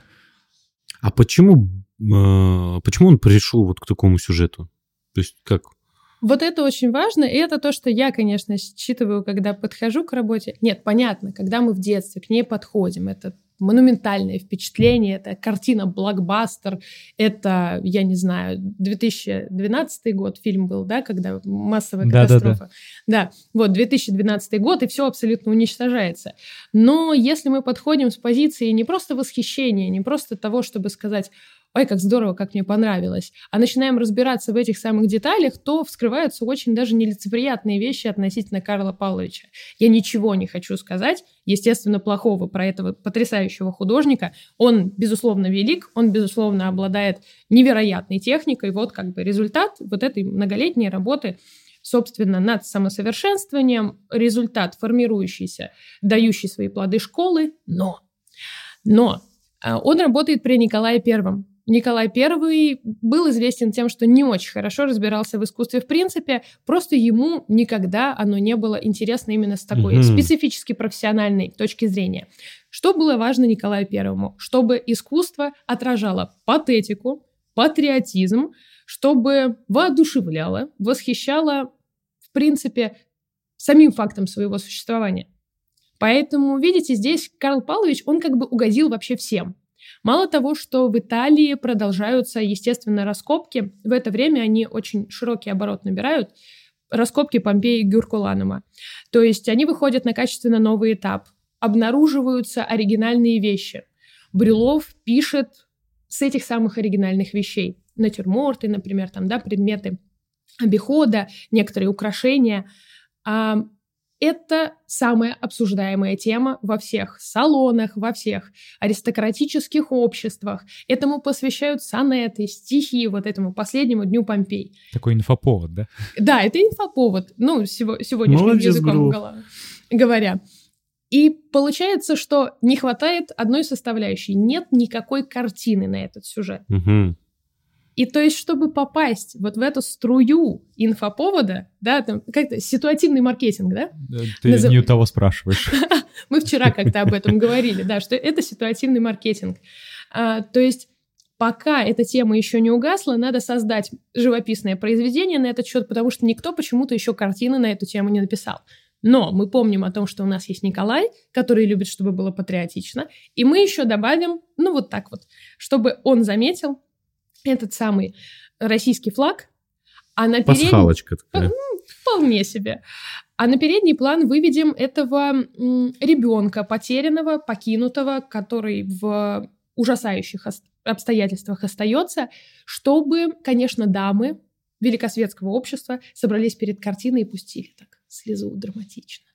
А почему, э, почему он пришел вот к такому сюжету? То есть как? Вот это очень важно, и это то, что я, конечно, считываю, когда подхожу к работе. Нет, понятно, когда мы в детстве к ней подходим, это монументальное впечатление, это картина блокбастер, это, я не знаю, 2012 год фильм был, да, когда массовая Да-да-да. катастрофа. Да, вот 2012 год, и все абсолютно уничтожается. Но если мы подходим с позиции не просто восхищения, не просто того, чтобы сказать, ой, как здорово, как мне понравилось, а начинаем разбираться в этих самых деталях, то вскрываются очень даже нелицеприятные вещи относительно Карла Павловича. Я ничего не хочу сказать, естественно, плохого про этого потрясающего художника. Он, безусловно, велик, он, безусловно, обладает невероятной техникой. Вот как бы результат вот этой многолетней работы собственно, над самосовершенствованием, результат формирующийся, дающий свои плоды школы, но, но а, он работает при Николае Первом. Николай I был известен тем, что не очень хорошо разбирался в искусстве в принципе, просто ему никогда оно не было интересно именно с такой Мгм. специфически профессиональной точки зрения. Что было важно Николаю Первому? Чтобы искусство отражало патетику, патриотизм, чтобы воодушевляло, восхищало, в принципе, самим фактом своего существования. Поэтому, видите, здесь Карл Павлович, он как бы угодил вообще всем. Мало того, что в Италии продолжаются, естественно, раскопки, в это время они очень широкий оборот набирают, раскопки Помпеи и Гюркуланума. То есть они выходят на качественно новый этап, обнаруживаются оригинальные вещи. Брюлов пишет с этих самых оригинальных вещей. Натюрморты, например, там, да, предметы обихода, некоторые украшения. А, это самая обсуждаемая тема во всех салонах, во всех аристократических обществах. Этому посвящают сонеты, стихи вот этому последнему дню Помпей. Такой инфоповод, да? Да, это инфоповод, ну, сего- сегодняшним Молодец, языком гала- говоря. И получается, что не хватает одной составляющей. Нет никакой картины на этот сюжет. Мгм. И то есть, чтобы попасть вот в эту струю инфоповода, да, там как-то ситуативный маркетинг, да? Э, Ты Назов- не у того спрашиваешь. Мы вчера как-то об этом говорили, да, что это ситуативный маркетинг. А, то есть пока эта тема еще не угасла, надо создать живописное произведение на этот счет, потому что никто почему-то еще картины на эту тему не написал. Но мы помним о том, что у нас есть Николай, который любит, чтобы было патриотично, и мы еще добавим, ну вот так вот, чтобы он заметил этот самый российский флаг, а на переднем... Такая. Вполне себе. А на передний план выведем этого ребенка, потерянного, покинутого, который в ужасающих обстоятельствах остается, чтобы, конечно, дамы великосветского общества собрались перед картиной и пустили так слезу драматично.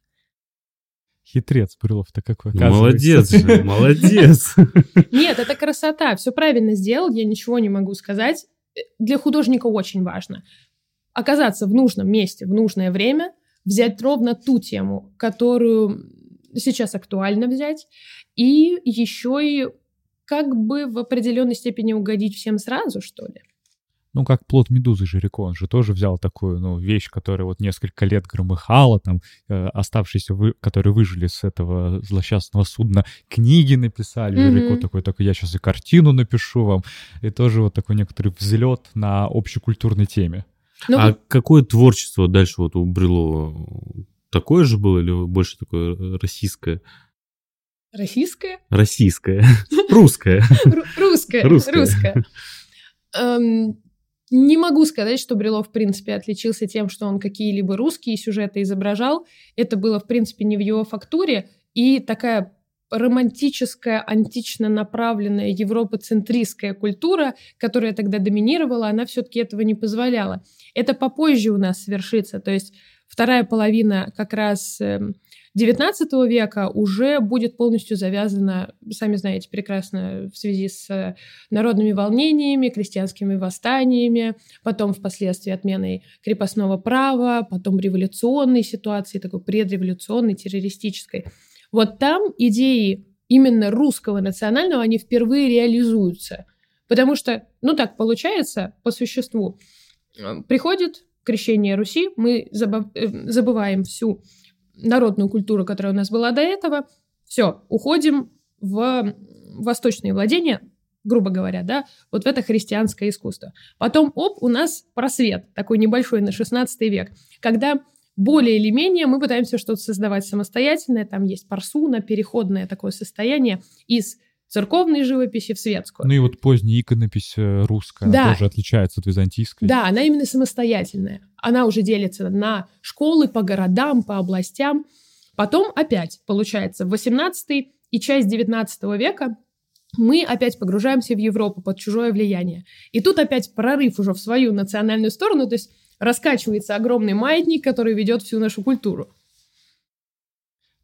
Хитрец Брюлов-то какой, оказывается. Молодец же, молодец. Нет, это красота, все правильно сделал, я ничего не могу сказать. Э, Для художника очень важно оказаться в нужном месте в нужное время, взять ровно ту тему, которую сейчас актуально взять, и еще и как бы в определенной степени угодить всем сразу, что ли. Ну, как плод медузы Жирико, он же тоже взял такую, ну, вещь, которая вот несколько лет громыхала, там, э, оставшиеся, вы, которые выжили с этого злосчастного судна, книги написали, Мгм. Жирико такой, так я сейчас и картину напишу вам, и тоже вот такой некоторый взлет на общекультурной теме. Ну, А какое творчество дальше вот у Брюлова? Такое же было или больше такое российское? российское? Российское. Русское. Ру- Русское. Русское. Русское. Не могу сказать, что Брилов, в принципе, отличился тем, что он какие-либо русские сюжеты изображал. Это было, в принципе, не в его фактуре. И такая романтическая, антично направленная европоцентристская культура, которая тогда доминировала, она все-таки этого не позволяла. Это попозже у нас свершится. То есть вторая половина как раз эм, XIX века уже будет полностью завязано, сами знаете прекрасно, в связи с э, народными волнениями, крестьянскими восстаниями, потом впоследствии отменой крепостного права, потом революционной ситуации, такой предреволюционной, террористической. Вот там идеи именно русского национального, они впервые реализуются. Потому что, ну так получается, по существу, э, приходит крещение Руси, мы э, забываем всю народную культуру, которая у нас была до этого, все, уходим в восточные владения, грубо говоря, да, вот в это христианское искусство. Потом, оп, у нас просвет, такой небольшой, на 16 век, когда более или менее мы пытаемся что-то создавать самостоятельное, там есть парсуна, переходное такое состояние из церковной живописи в светскую. Ну и вот поздняя иконопись э, русская да. тоже отличается от византийской. Да, она именно самостоятельная. Она уже делится на школы по городам, по областям. Потом опять, получается, в 18 и часть 19 века мы опять погружаемся в Европу под чужое влияние. И тут опять прорыв уже в свою национальную сторону, то есть раскачивается огромный маятник, который ведет всю нашу культуру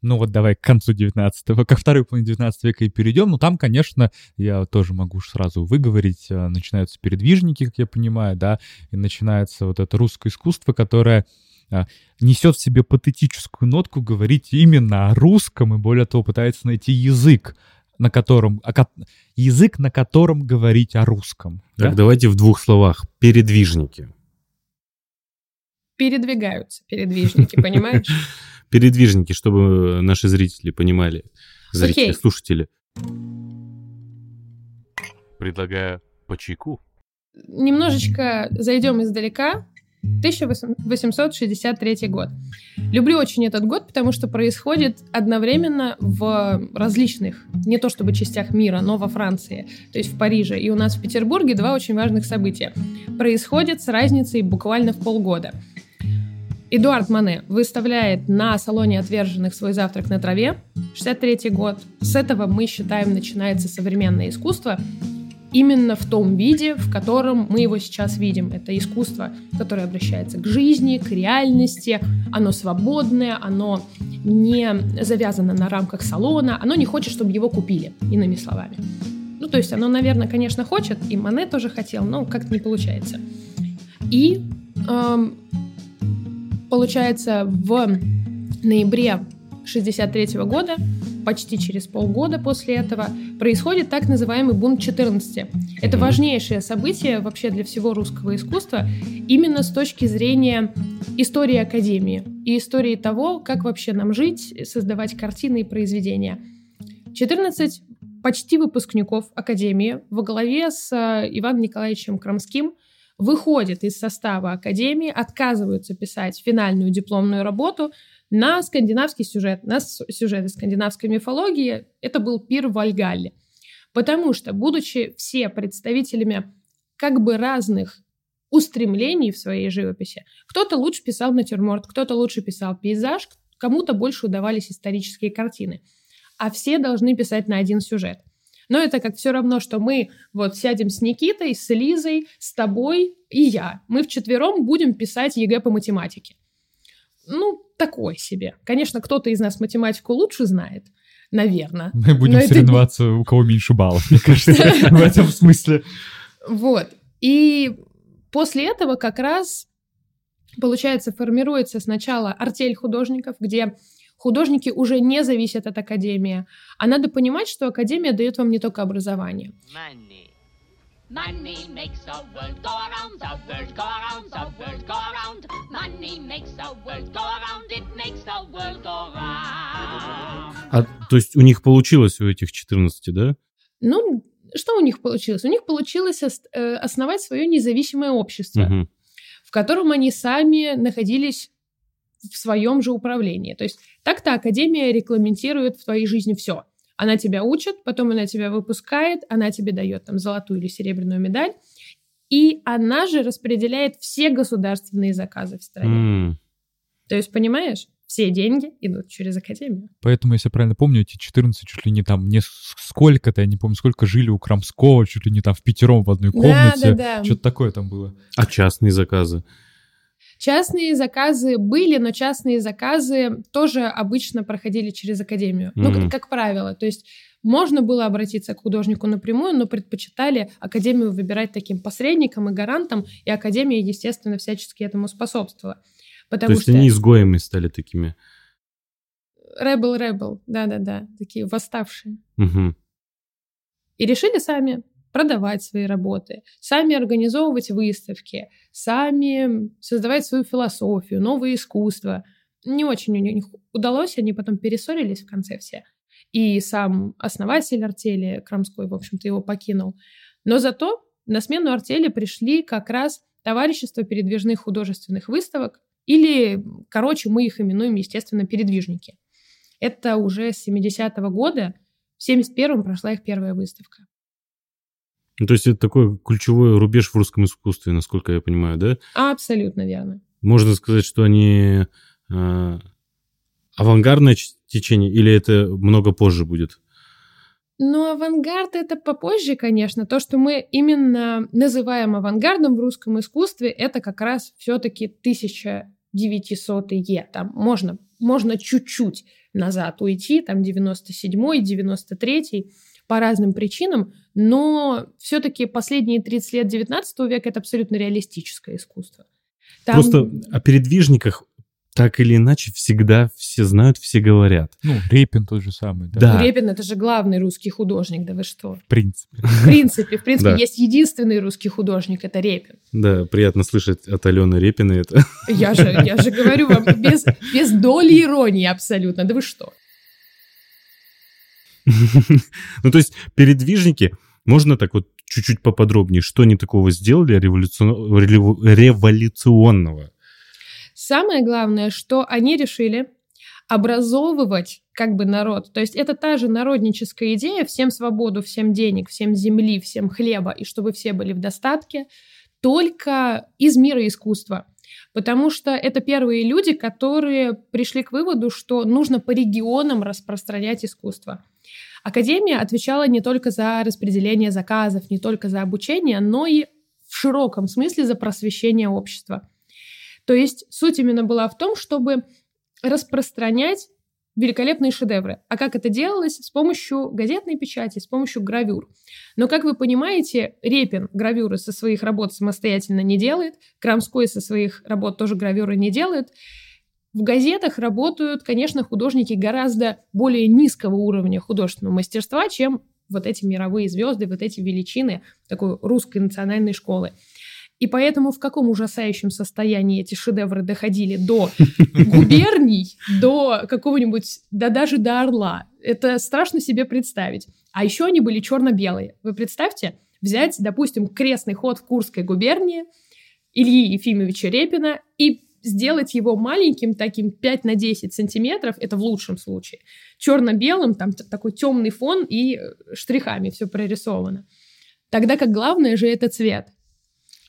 ну вот давай к концу 19 ко второй половине 19 века и перейдем. Ну там, конечно, я тоже могу сразу выговорить, э, начинаются передвижники, как я понимаю, да, и начинается вот это русское искусство, которое а, несет в себе патетическую нотку, говорить именно о русском и более того пытается найти язык, на котором, язык, на котором говорить о русском. Так, да? давайте в двух словах. Передвижники. Передвигаются передвижники, понимаешь? передвижники, чтобы наши зрители понимали, зрители, слушатели. Предлагаю по чайку. Немножечко зайдем издалека. 1863 год. Люблю очень этот год, потому что происходит одновременно в различных, не то чтобы частях мира, но во Франции, то есть в Париже. И у нас в Петербурге два очень важных события. Происходят с разницей буквально в полгода. Эдуард Мане выставляет на салоне отверженных свой завтрак на траве. 63 год. С этого мы считаем начинается современное искусство именно в том виде, в котором мы его сейчас видим. Это искусство, которое обращается к жизни, к реальности, оно свободное, оно не завязано на рамках салона, оно не хочет, чтобы его купили, иными словами. Ну, то есть оно, наверное, конечно, хочет, и Мане тоже хотел, но как-то не получается. И эм, получается, в ноябре 63 года, почти через полгода после этого, происходит так называемый бунт 14. Это важнейшее событие вообще для всего русского искусства, именно с точки зрения истории Академии и истории того, как вообще нам жить, создавать картины и произведения. 14 почти выпускников Академии во главе с э, Иваном Николаевичем Крамским – выходят из состава академии, отказываются писать финальную дипломную работу на скандинавский сюжет, на сюжеты скандинавской мифологии. Это был пир в Вальгалле. Потому что, будучи все представителями как бы разных устремлений в своей живописи, кто-то лучше писал натюрморт, кто-то лучше писал пейзаж, кому-то больше удавались исторические картины. А все должны писать на один сюжет – но это как все равно, что мы вот сядем с Никитой, с Лизой, с тобой и я. Мы вчетвером будем писать ЕГЭ по математике. Ну, такой себе. Конечно, кто-то из нас математику лучше знает, наверное. Мы будем соревноваться, это... у кого меньше баллов, мне кажется, в этом смысле. Вот. И после этого как раз, получается, формируется сначала артель художников, где Художники уже не зависят от академии. А надо понимать, что академия дает вам не только образование. Money makes the world go around, the world go around, the world go around. Money makes the world go around, it makes the world go round. А, то есть у них получилось у этих 14, да? Ну, что у них получилось? У них получилось э, основать свое независимое общество, угу. в котором они сами находились в своем же управлении. То есть так-то Академия регламентирует в твоей жизни все. Она тебя учит, потом она тебя выпускает, она тебе дает там золотую или серебряную медаль, и она же распределяет все государственные заказы в стране. Mm. То есть, понимаешь? все деньги идут через академию. Поэтому, если я правильно помню, эти 14 чуть ли не там, не сколько-то, я не помню, сколько жили у Крамского, чуть ли не там в пятером в одной комнате. Да, да, да. Что-то такое там было. А частные заказы? Частные заказы были, но частные заказы тоже обычно проходили через академию. Ну, Мгм. как, как правило. То есть можно было обратиться к художнику напрямую, но предпочитали академию выбирать таким посредником и гарантом, и академия, естественно, всячески этому способствовала. То Потому есть что они изгоями стали такими. Rebel, да-да-да, такие восставшие. Мгм. И решили сами продавать свои работы, сами организовывать выставки, сами создавать свою философию, новое искусство. Не очень у них удалось, они потом перессорились в конце все. И сам основатель артели Крамской, в общем-то, его покинул. Но зато на смену артели пришли как раз товарищество передвижных художественных выставок, или, короче, мы их именуем, естественно, передвижники. Это уже с 70-го года, в 71-м прошла их первая выставка. Ну, то есть это такой ключевой рубеж в русском искусстве, насколько я понимаю, да? Абсолютно верно. Можно сказать, что они э, авангардное течение или это много позже будет? Ну, авангард это попозже, конечно. То, что мы именно называем авангардом в русском искусстве, это как раз все-таки 1900-е. Там можно, можно чуть-чуть назад уйти, там 97-й, 93-й, по разным причинам, но все-таки последние 30 лет 19 века это абсолютно реалистическое искусство. Там- Просто о передвижниках так или иначе всегда все знают, все говорят. Ну, Репин тот же самый, да, Да. Репин это же главный русский художник, да вы что? в принципе. В принципе, в принципе, Да. есть единственный русский художник, это Репин. Да, приятно слышать от Алены Репиной это. Я же, я же говорю вам без, без доли иронии абсолютно. Да вы что? Ну, то есть передвижники, можно так вот чуть-чуть поподробнее, что они такого сделали революцион- револю- революционного? Самое главное, что они решили образовывать как бы народ. То есть это та же народническая идея, всем свободу, всем денег, всем земли, всем хлеба, и чтобы все были в достатке, только из мира искусства. Потому что это первые люди, которые пришли к выводу, что нужно по регионам распространять искусство. Академия отвечала не только за распределение заказов, не только за обучение, но и в широком смысле за просвещение общества. То есть суть именно была в том, чтобы распространять великолепные шедевры. А как это делалось? С помощью газетной печати, с помощью гравюр. Но, как вы понимаете, Репин гравюры со своих работ самостоятельно не делает, Крамской со своих работ тоже гравюры не делает. В газетах работают, конечно, художники гораздо более низкого уровня художественного мастерства, чем вот эти мировые звезды, вот эти величины такой русской национальной школы. И поэтому в каком ужасающем состоянии эти шедевры доходили до губерний, до какого-нибудь, да даже до Орла. Это страшно себе представить. А еще они были черно-белые. Вы представьте, взять, допустим, крестный ход в Курской губернии Ильи Ефимовича Репина и сделать его маленьким, таким 5 на 10 сантиметров, это в лучшем случае, черно-белым, там такой темный фон и э, штрихами все прорисовано. Тогда как главное же это цвет.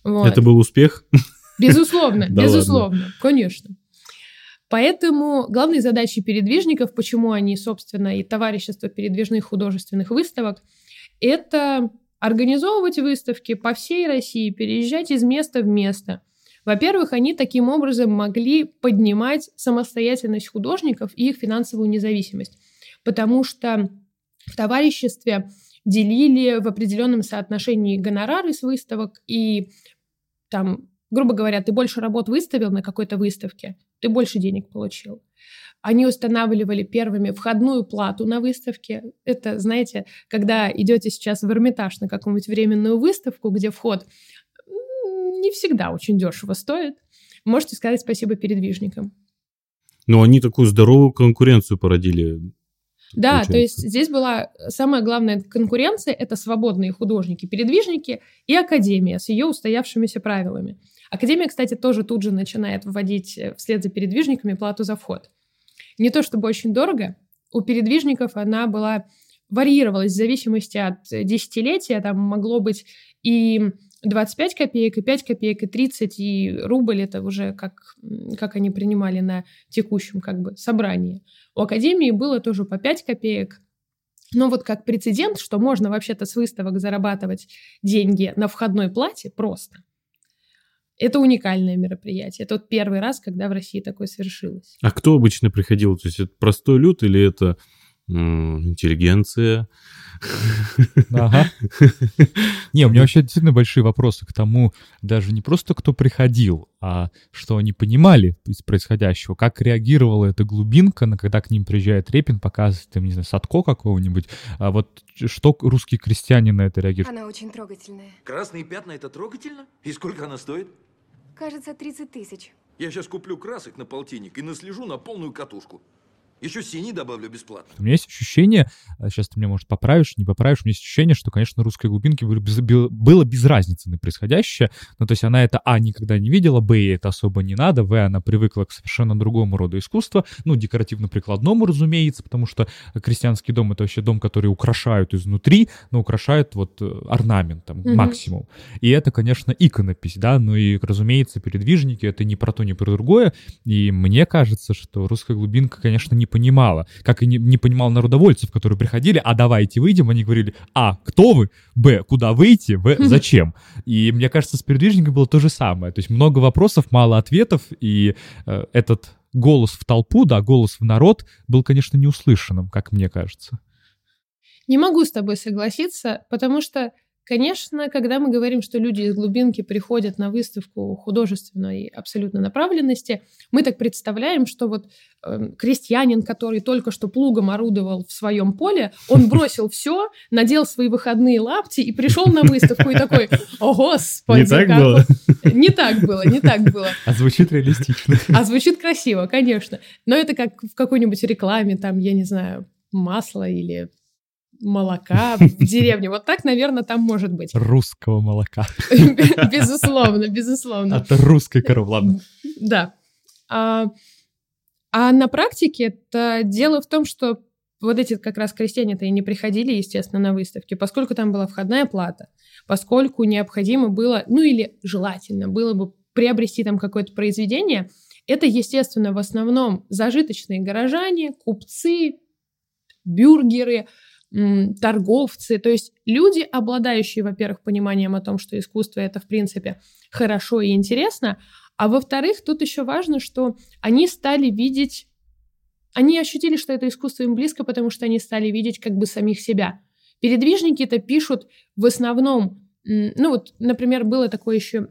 Вот. Это был успех? Безусловно, Да безусловно, конечно. Поэтому главной задачей передвижников, почему они, собственно, и товарищество передвижных художественных выставок, это организовывать выставки по всей России, переезжать из места в место. Во-первых, они таким образом могли поднимать самостоятельность художников и их финансовую независимость, потому что в товариществе делили в определенном соотношении гонорары с выставок, и там, грубо говоря, ты больше работ выставил на какой-то выставке, ты больше денег получил. Они устанавливали первыми входную плату на выставке. Это, знаете, когда идете сейчас в Эрмитаж на какую-нибудь временную выставку, где вход не всегда очень дешево стоит, можете сказать спасибо передвижникам. Но они такую здоровую конкуренцию породили. Да, то есть здесь была самая главная конкуренция, это свободные художники, передвижники и Академия с ее устоявшимися правилами. Академия, кстати, тоже тут же начинает вводить э, вслед за передвижниками плату за вход. Не то чтобы очень дорого, у передвижников она была варьировалась в зависимости от э, десятилетия, там могло быть и 25 копеек, и 5 копеек, и 30, и рубль, это уже как, как они принимали на текущем как бы собрании. У Академии было тоже по 5 копеек. Но вот как прецедент, что можно вообще-то с выставок зарабатывать деньги на входной плате просто. Это уникальное мероприятие. Это вот первый раз, когда в России такое свершилось. А кто обычно приходил? То есть это простой люд или это интеллигенция? Ага. Не, у меня вообще действительно большие вопросы к тому, даже не просто кто приходил, а что они понимали из происходящего, как реагировала эта глубинка, на когда к ним приезжает Репин, показывает им, не знаю, Садко какого-нибудь, а вот что русский крестьянин на это реагирует? Она очень трогательная. Красные пятна это трогательно? И сколько она стоит? Кажется, 30 тысяч. Я сейчас куплю красок на полтинник и наслежу на полную катушку. Еще синий добавлю бесплатно. У меня есть ощущение, а сейчас ты меня, может, поправишь, не поправишь, у меня есть ощущение, что, конечно, русской глубинке было без, бе- было без разницы на происходящее. Ну, то есть она это, а, никогда не видела, б, ей это особо не надо, в, она привыкла к совершенно другому роду искусства, ну, декоративно-прикладному, разумеется, потому что крестьянский дом — это вообще дом, который украшают изнутри, но украшают вот э, орнаментом Мгм. максимум. И это, конечно, иконопись, да, ну и, разумеется, передвижники — это не про то, не про другое, и мне кажется, что русская глубинка, конечно, не понимала, как и не, не понимал народовольцев, которые приходили, а давайте выйдем, они говорили, а, кто вы, б, куда выйти, в, зачем. И мне кажется, с передвижниками было то же самое, то есть много вопросов, мало ответов, и э, этот голос в толпу, да, голос в народ был, конечно, неуслышанным, как мне кажется. Не могу с тобой согласиться, потому что, конечно, когда мы говорим, что люди из глубинки приходят на выставку художественной абсолютно направленности, мы так представляем, что вот э, крестьянин, который только что плугом орудовал в своем поле, он бросил все, надел свои выходные лапти и пришел на выставку и такой, о господи, Не так было? он-» Не так было, не так было. А звучит реалистично. А звучит красиво, конечно. Но это как в какой-нибудь рекламе, там, я не знаю, масла или молока в деревне. Вот так, наверное, там может быть. Русского молока. Безусловно, безусловно. От русской коровы, ладно. Да. А, а на практике это дело в том, что вот эти как раз крестьяне-то и не приходили, естественно, на выставки, поскольку там была входная плата, поскольку необходимо было, ну или желательно было бы приобрести там какое-то произведение, это, естественно, в основном зажиточные горожане, купцы, бюргеры, торговцы, то есть люди, обладающие, во-первых, пониманием о том, что искусство это, в принципе, хорошо и интересно, а во-вторых, тут еще важно, что они стали видеть, они ощутили, что это искусство им близко, потому что они стали видеть как бы самих себя. Передвижники это пишут в основном, ну вот, например, было такое еще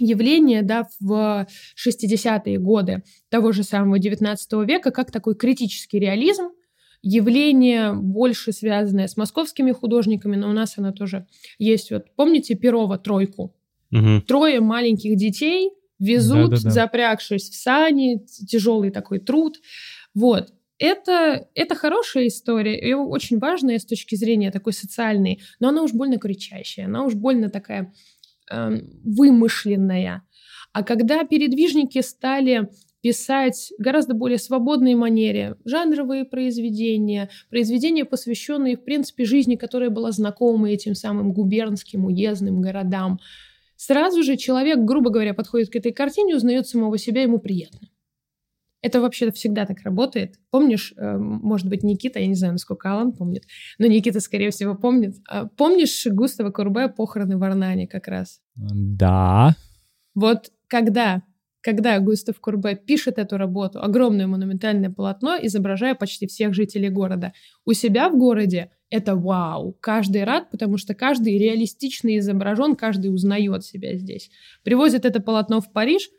явление, да, в 60-е годы того же самого 19 века, как такой критический реализм, явление больше связанное с московскими художниками, но у нас оно тоже есть. Вот помните Перова «Тройку»? Мгм. Трое маленьких детей везут, Да-да-да. запрягшись в сани, тяжелый такой труд. Вот. Это, это хорошая история, и очень важная с точки зрения такой социальной, но она уж больно кричащая, она уж больно такая эм, вымышленная. А когда передвижники стали писать в гораздо более свободной манере жанровые произведения, произведения, посвященные, в принципе, жизни, которая была знакома этим самым губернским, уездным городам, сразу же человек, грубо говоря, подходит к этой картине, узнает самого себя, ему приятно. Это вообще всегда так работает. Помнишь, э, может быть, Никита, я не знаю, насколько Алан помнит, но Никита, скорее всего, помнит. А Помнишь Густава Курбе «Похороны в Арнане» как раз? Да. Вот когда, когда Густав Курбе пишет эту работу, огромное монументальное полотно, изображая почти всех жителей города, у себя в городе это вау. Каждый рад, потому что каждый реалистично изображен, каждый узнает себя здесь. Привозят это полотно в Париж,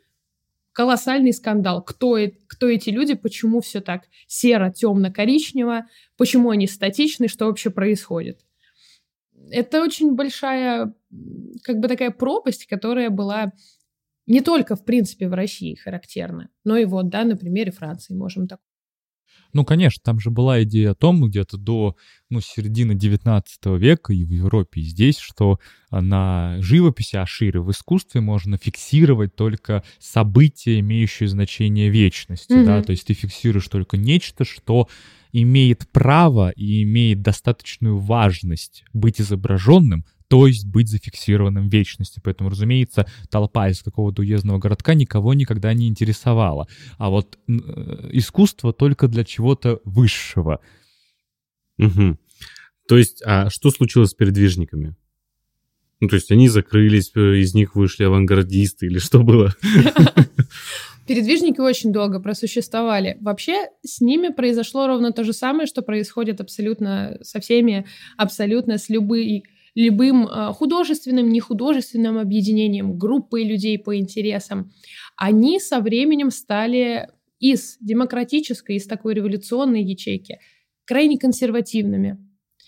колоссальный скандал. Кто, кто эти люди, почему все так серо, темно, коричнево, почему они статичны, что вообще происходит. Это очень большая, как бы такая пропасть, которая была не только, в принципе, в России характерна, но и вот, да, на примере Франции можем так. Ну, конечно, там же была идея о том, где-то до ну, середины 19 века и в Европе, и здесь, что на живописи, а шире в искусстве можно фиксировать только события, имеющие значение вечности, да, Мгм. то есть ты фиксируешь только нечто, что имеет право и имеет достаточную важность быть изображенным, то есть быть зафиксированным в вечности. Поэтому, разумеется, толпа из какого-то уездного городка никого никогда не интересовала. А вот э, искусство только для чего-то высшего. Мгм. То есть, а что случилось с передвижниками? Ну, то есть они закрылись, э, из них вышли авангардисты или что было? Передвижники очень долго просуществовали. Вообще с ними произошло ровно то же самое, что происходит абсолютно со всеми, абсолютно с любой любым э, художественным, нехудожественным объединением, группой людей по интересам, они со временем стали из демократической, из такой революционной ячейки крайне консервативными.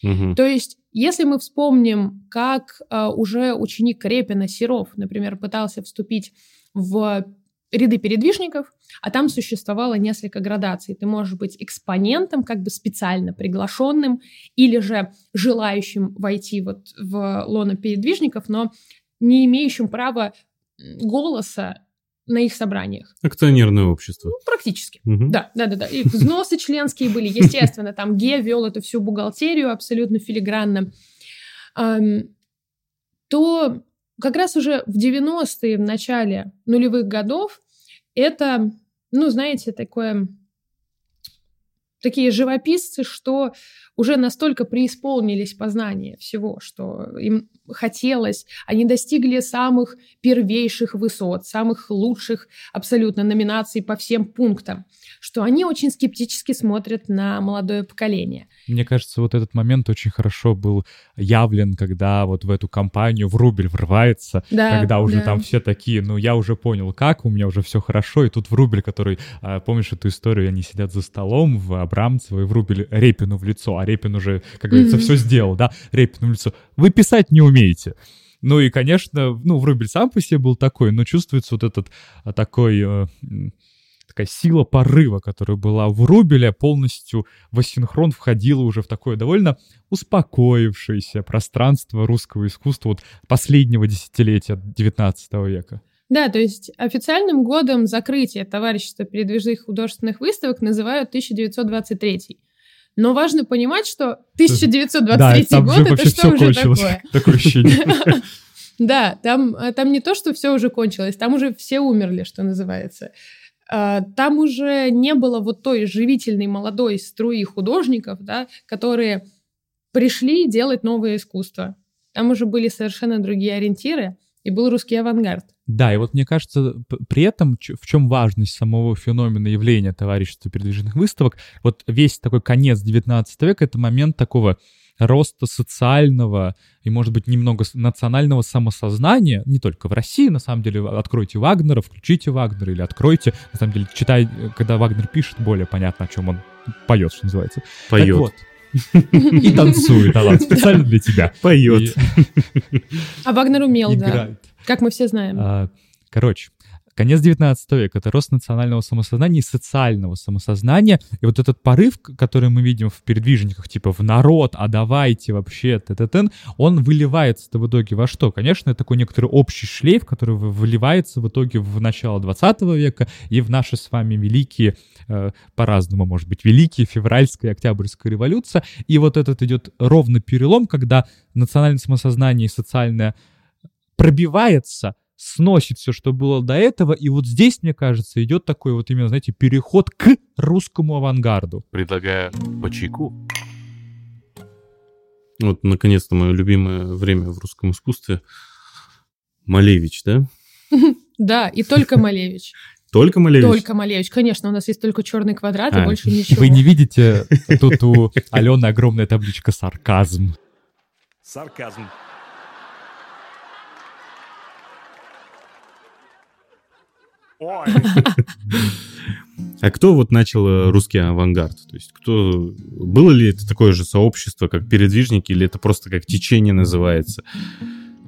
Мгм. То есть, если мы вспомним, как э, уже ученик Репина Серов, например, пытался вступить в ряды передвижников, а там существовало несколько градаций. Ты можешь быть экспонентом, как бы специально приглашенным, или же желающим войти вот в лоно передвижников, но не имеющим права голоса на их собраниях. Акционерное общество. Ну, практически. Мгм. Да, да, да, да. И взносы членские были, естественно, там Ге вел эту всю бухгалтерию абсолютно филигранно. То как раз уже в 90-е, в начале нулевых годов это, ну, знаете, такое такие живописцы, что уже настолько преисполнились познания всего, что им хотелось, они достигли самых первейших высот, самых лучших абсолютно номинаций по всем пунктам, что они очень скептически смотрят на молодое поколение. Мне кажется, вот этот момент очень хорошо был явлен, когда вот в эту компанию в рубль врывается, Да, когда уже да. там все такие, ну я уже понял, как, у меня уже все хорошо, и тут в рубль, который, а, помнишь эту историю, они сидят за столом в Абрамцево, и в рубль Репину в лицо, а Репин уже, как говорится, Мгм. все сделал, да, Репину в лицо. Вы писать не умеете. Ну и, конечно, ну, Врубель сам по себе был такой, но чувствуется вот этот а, такой... э, такая сила порыва, которая была в Рубеле, полностью в асинхрон входила уже в такое довольно успокоившееся пространство русского искусства вот последнего десятилетия 19 века. Да, то есть официальным годом закрытия товарищества передвижных художественных выставок называют 1923. Но важно понимать, что 1923 там год это что уже такое? Такое ощущение. Да, там, а, там не то, что все уже кончилось, там уже все умерли, что называется. А, Там уже не было вот той живительной молодой струи художников, да, которые пришли делать новое искусство. Там уже были совершенно другие ориентиры, и был русский авангард. Да, и вот мне кажется, при этом в чем важность самого феномена явления товарищества передвижных выставок, вот весь такой конец 19 века — это момент такого роста социального и, может быть, немного национального самосознания, не только в России, на самом деле, откройте Вагнера, включите Вагнера или откройте, на самом деле, читай, когда Вагнер пишет, более понятно, о чем он поет, что называется. Так Поет. вот. И танцует, Алан, специально для тебя. Поет. А Вагнер умел, да, как мы все знаем. А, Короче, конец 19 века — это рост национального самосознания и социального самосознания. И вот этот порыв, который мы видим в передвижниках, типа в народ, а давайте вообще, т-т-тн, он выливается в итоге во что? Конечно, это такой некоторый общий шлейф, который вы- выливается в итоге в начало 20 века и в наши с вами великие, э, по-разному, может быть, великие февральская и октябрьская революция. И вот этот идет ровно перелом, когда национальное самосознание и социальное пробивается, сносит все, что было до этого, и вот здесь, мне кажется, идет такой вот именно, знаете, переход к русскому авангарду. Предлагаю по чайку. Вот, наконец-то, мое любимое время в русском искусстве. Малевич, да? Да, и только Малевич. Только Малевич? Только Малевич. Конечно, у нас есть только черный квадрат и А, больше ничего. Вы не видите, тут у Алены огромная табличка «Сарказм». Сарказм. Ой, А кто вот начал э, русский авангард? То есть кто... Было ли это такое же сообщество, как передвижники, или это просто как течение называется?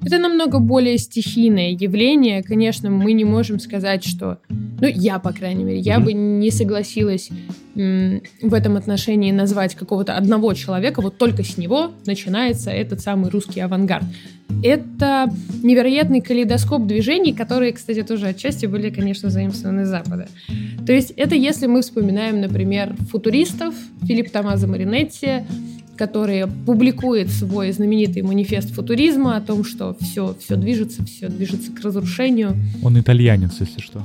Это намного более стихийное явление. Конечно, мы не можем сказать, что... Ну, я, по крайней мере, я бы не согласилась м, в этом отношении назвать какого-то одного человека. Вот только с него начинается этот самый русский авангард. Это невероятный калейдоскоп движений, которые, кстати, тоже отчасти были, конечно, заимствованы с Запада. То есть это если мы вспоминаем, например, футуристов, Филипп Томазо Маринетти, который публикует свой знаменитый манифест футуризма о том, что все, все движется, все движется к разрушению. Он итальянец, если что.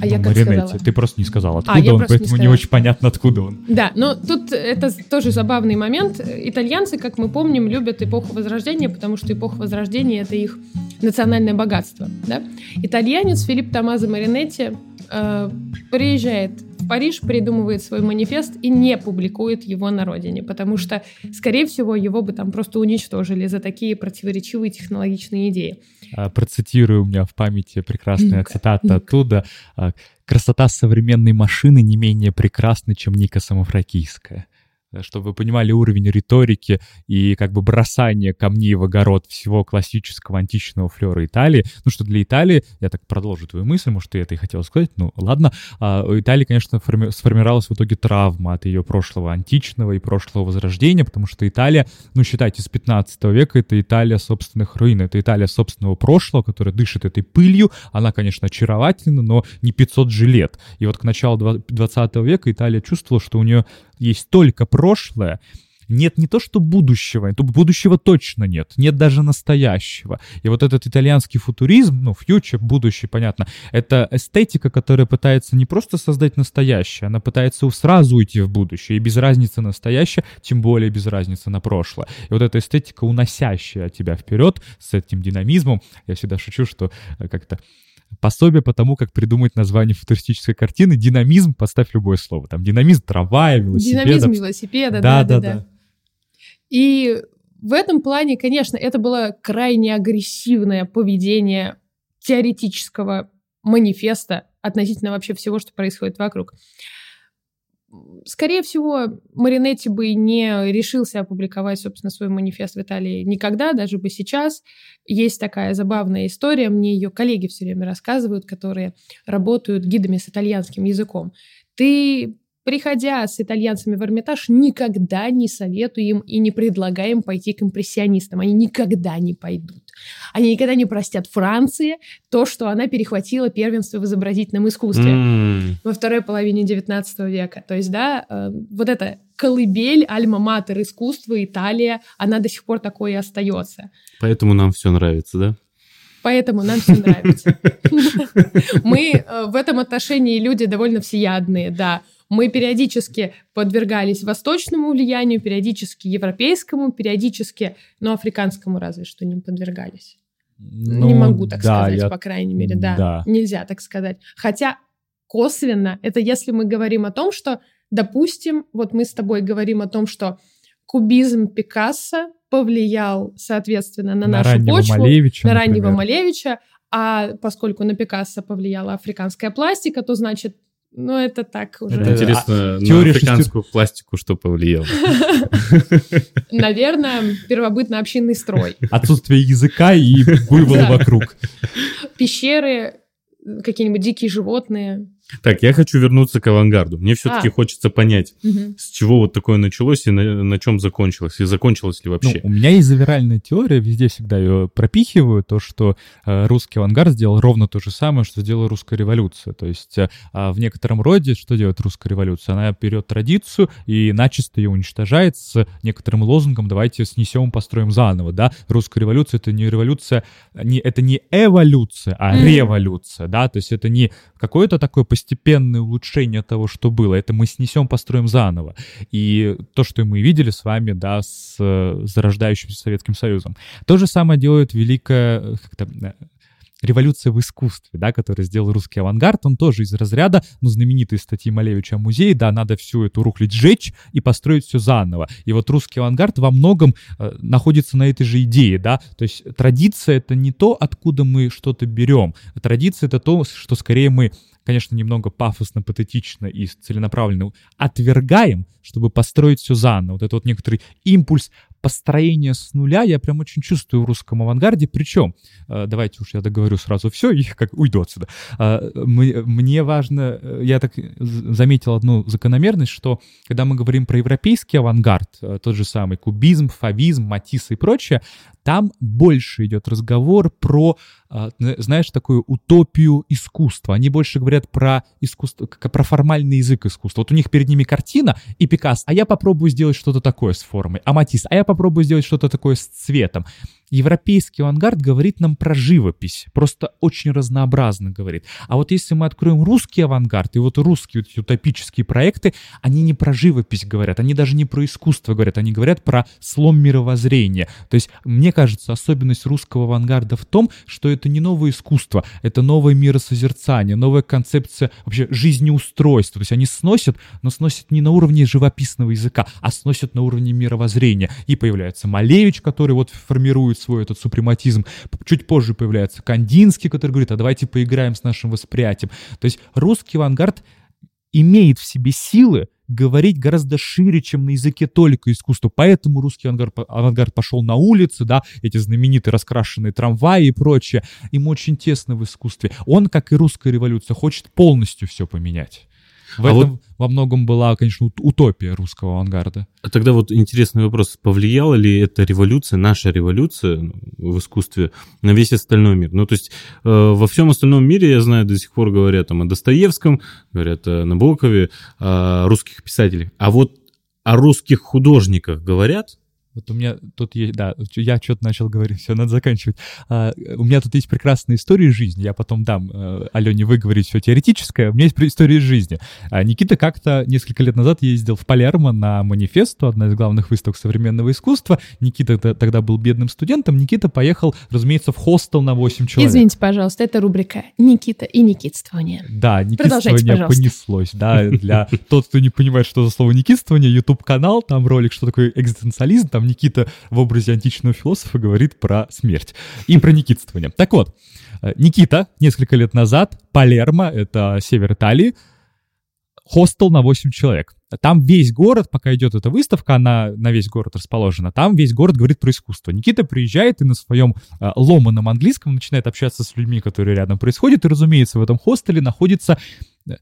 А я Ну, как Маринетти. сказала? Ты просто не сказал, А, откуда я он, не поэтому не сказала. очень понятно, откуда он. Да, но тут это тоже забавный момент. Итальянцы, как мы помним, любят эпоху Возрождения, потому что эпоха Возрождения — это их национальное богатство. Да? Итальянец Филипп Томазо Маринетти э, приезжает Париж, придумывает свой манифест и не публикует его на родине, потому что, скорее всего, его бы там просто уничтожили за такие противоречивые технологичные идеи. А, Процитирую, у меня в памяти прекрасная Ну-ка, цитата ну-ка. оттуда. А, «Красота современной машины не менее прекрасна, чем Ника Самофракийская». Э, Чтобы вы понимали уровень риторики и как бы бросание камней в огород всего классического античного флера Италии. Ну что для Италии, я так продолжу твою мысль, может, ты это и хотел сказать, ну ладно. А, У Италии, конечно, форми- сформировалась в итоге травма от ее прошлого античного и прошлого возрождения, потому что Италия, ну считайте, с 15 века это Италия собственных руин, это Италия собственного прошлого, которая дышит этой пылью. Она, конечно, очаровательна, но не 500 же лет. И вот к началу два- 20 века Италия чувствовала, что у нее есть только прошлое, нет не то что будущего, то будущего точно нет, нет даже настоящего. И вот этот итальянский футуризм, ну, фьючер, будущее, понятно, это эстетика, которая пытается не просто создать настоящее, она пытается сразу уйти в будущее, и без разницы настоящее, тем более без разницы на прошлое. И вот эта эстетика, уносящая тебя вперед с этим динамизмом, я всегда шучу, что э, как-то пособие по тому, как придумать название футуристической картины. Динамизм, поставь любое слово. Там динамизм, трава, велосипед. Динамизм велосипеда, Да, да, да, да, да. да. И в этом плане, конечно, это было крайне агрессивное поведение теоретического манифеста относительно вообще всего, что происходит вокруг. Скорее всего, Маринетти бы не решился опубликовать, собственно, свой манифест в Италии никогда, даже бы сейчас. Есть такая забавная история, мне ее коллеги все время рассказывают, которые работают гидами с итальянским языком. Ты приходя с итальянцами в Эрмитаж, никогда не советуем и не предлагаем пойти к импрессионистам. Они никогда не пойдут. Они никогда не простят Франции то, что она перехватила первенство в изобразительном искусстве М, во второй половине XIX века. То есть, да, э, вот эта колыбель, альма-матер искусства, Италия, она до сих пор такой и остается. Поэтому нам все нравится, да? Поэтому нам все нравится. Мы э, в этом отношении люди довольно всеядные, да. Мы периодически подвергались восточному влиянию, периодически европейскому, периодически, но африканскому разве что не подвергались. не Ну, могу так да, сказать, я- по крайней мере, да. да. Нельзя так сказать. Хотя косвенно, это если мы говорим о том, что, допустим, вот мы с тобой говорим о том, что кубизм Пикассо повлиял, соответственно, на, На нашу раннего почву, Малевича, на раннего например. Малевича, а поскольку на Пикассо повлияла африканская пластика, то значит, ну это так уже. Это- Интересно, на теория африканскую пластику что повлияло? Наверное, первобытно-общинный строй. Отсутствие языка и буйволы вокруг. Пещеры, какие-нибудь дикие животные. Так, я хочу вернуться к авангарду. Мне все-таки А. хочется понять, Мгм. с чего вот такое началось и на, на чем закончилось, и закончилось ли Ну, вообще. у меня есть завиральная теория, везде всегда ее пропихиваю, то, что э, русский авангард сделал ровно то же самое, что сделала русская революция. То есть э, а в некотором роде что делает русская революция? Она берет традицию и начисто ее уничтожает с некоторым лозунгом «давайте снесем, построим заново». Да? Русская революция — это не революция, не, это не эволюция, а революция. Да? То есть это не какое-то такое постепенное улучшение того, что было, это мы снесем, построим заново. И то, что мы видели с вами, да, с э, зарождающимся Советским Союзом. То же самое делает великая э, э, революция в искусстве, да, которую сделал русский авангард, он тоже из разряда, ну, знаменитой статьи Малевича о музее, да, надо всю эту рухлядь сжечь и построить все заново. И вот русский авангард во многом э, находится на этой же идее, да, то есть традиция — это не то, откуда мы что-то берем, традиция — это то, что скорее мы конечно, немного пафосно, патетично и целенаправленно отвергаем, чтобы построить все заново. Вот это вот некоторый импульс построения с нуля я прям очень чувствую в русском авангарде. Причем, э, давайте уж я договорю сразу все и как уйду отсюда. Мы- Мне важно, э, я так заметил одну закономерность, что когда мы говорим про европейский авангард, э, тот же самый кубизм, фавизм, матисс и прочее, там больше идет разговор про, а, знаешь, такую утопию искусства. Они больше говорят про искусство, про формальный язык искусства. Вот у них перед ними картина и Пикассо, а я попробую сделать что-то такое с формой. А Матисс, а я попробую сделать что-то такое с цветом. Европейский авангард говорит нам про живопись, просто очень разнообразно говорит. А вот если мы откроем русский авангард, и вот русские вот эти утопические проекты, они не про живопись говорят, они даже не про искусство говорят, они говорят про слом мировоззрения. То есть, мне кажется, особенность русского авангарда в том, что это не новое искусство, это новое миросозерцание, новая концепция вообще жизнеустройства. То есть они сносят, но сносят не на уровне живописного языка, а сносят на уровне мировоззрения. И появляется Малевич, который вот формирует свой этот супрематизм. Чуть позже появляется Кандинский, который говорит, а давайте поиграем с нашим восприятием. То есть русский авангард имеет в себе силы говорить гораздо шире, чем на языке только искусства. Поэтому русский авангард, авангард пошел на улицы, да, эти знаменитые раскрашенные трамваи и прочее. Ему очень тесно в искусстве. Он, как и русская революция, хочет полностью все поменять. В А этом вот- во многом была, конечно, ут- утопия русского авангарда. А Тогда вот интересный вопрос, повлияла ли эта революция, наша революция ну, в искусстве на весь остальной мир? Ну, то есть э, во всем остальном мире, я знаю, до сих пор говорят там о Достоевском, говорят о Набокове, о русских писателях. А вот о русских художниках говорят? Вот у меня тут есть, да, я что-то начал говорить, все, надо заканчивать. А, у меня тут есть прекрасная история из жизни, я потом дам э, Алене выговорить все теоретическое. У меня есть история из жизни. А, Никита как-то несколько лет назад ездил в Палермо на манифесту, одна из главных выставок современного искусства. Никита тогда был бедным студентом. Никита поехал, разумеется, в хостел на 8 человек. Извините, пожалуйста, это рубрика «Никита и никитствование». Да, никитствование понеслось, да, для тот, кто не понимает, что за слово никитствование, YouTube-канал, там ролик, что такое экзистенциализм, там Никита в образе античного философа говорит про смерть и про никитствование. Так вот, э, Никита несколько лет назад, Палермо, это север Италии, хостел на 8 человек. Там весь город, пока идет эта выставка, она на весь город расположена, там весь город говорит про искусство. Никита приезжает и на своем э, ломаном английском начинает общаться с людьми, которые рядом происходят, и, разумеется, в этом хостеле находится э,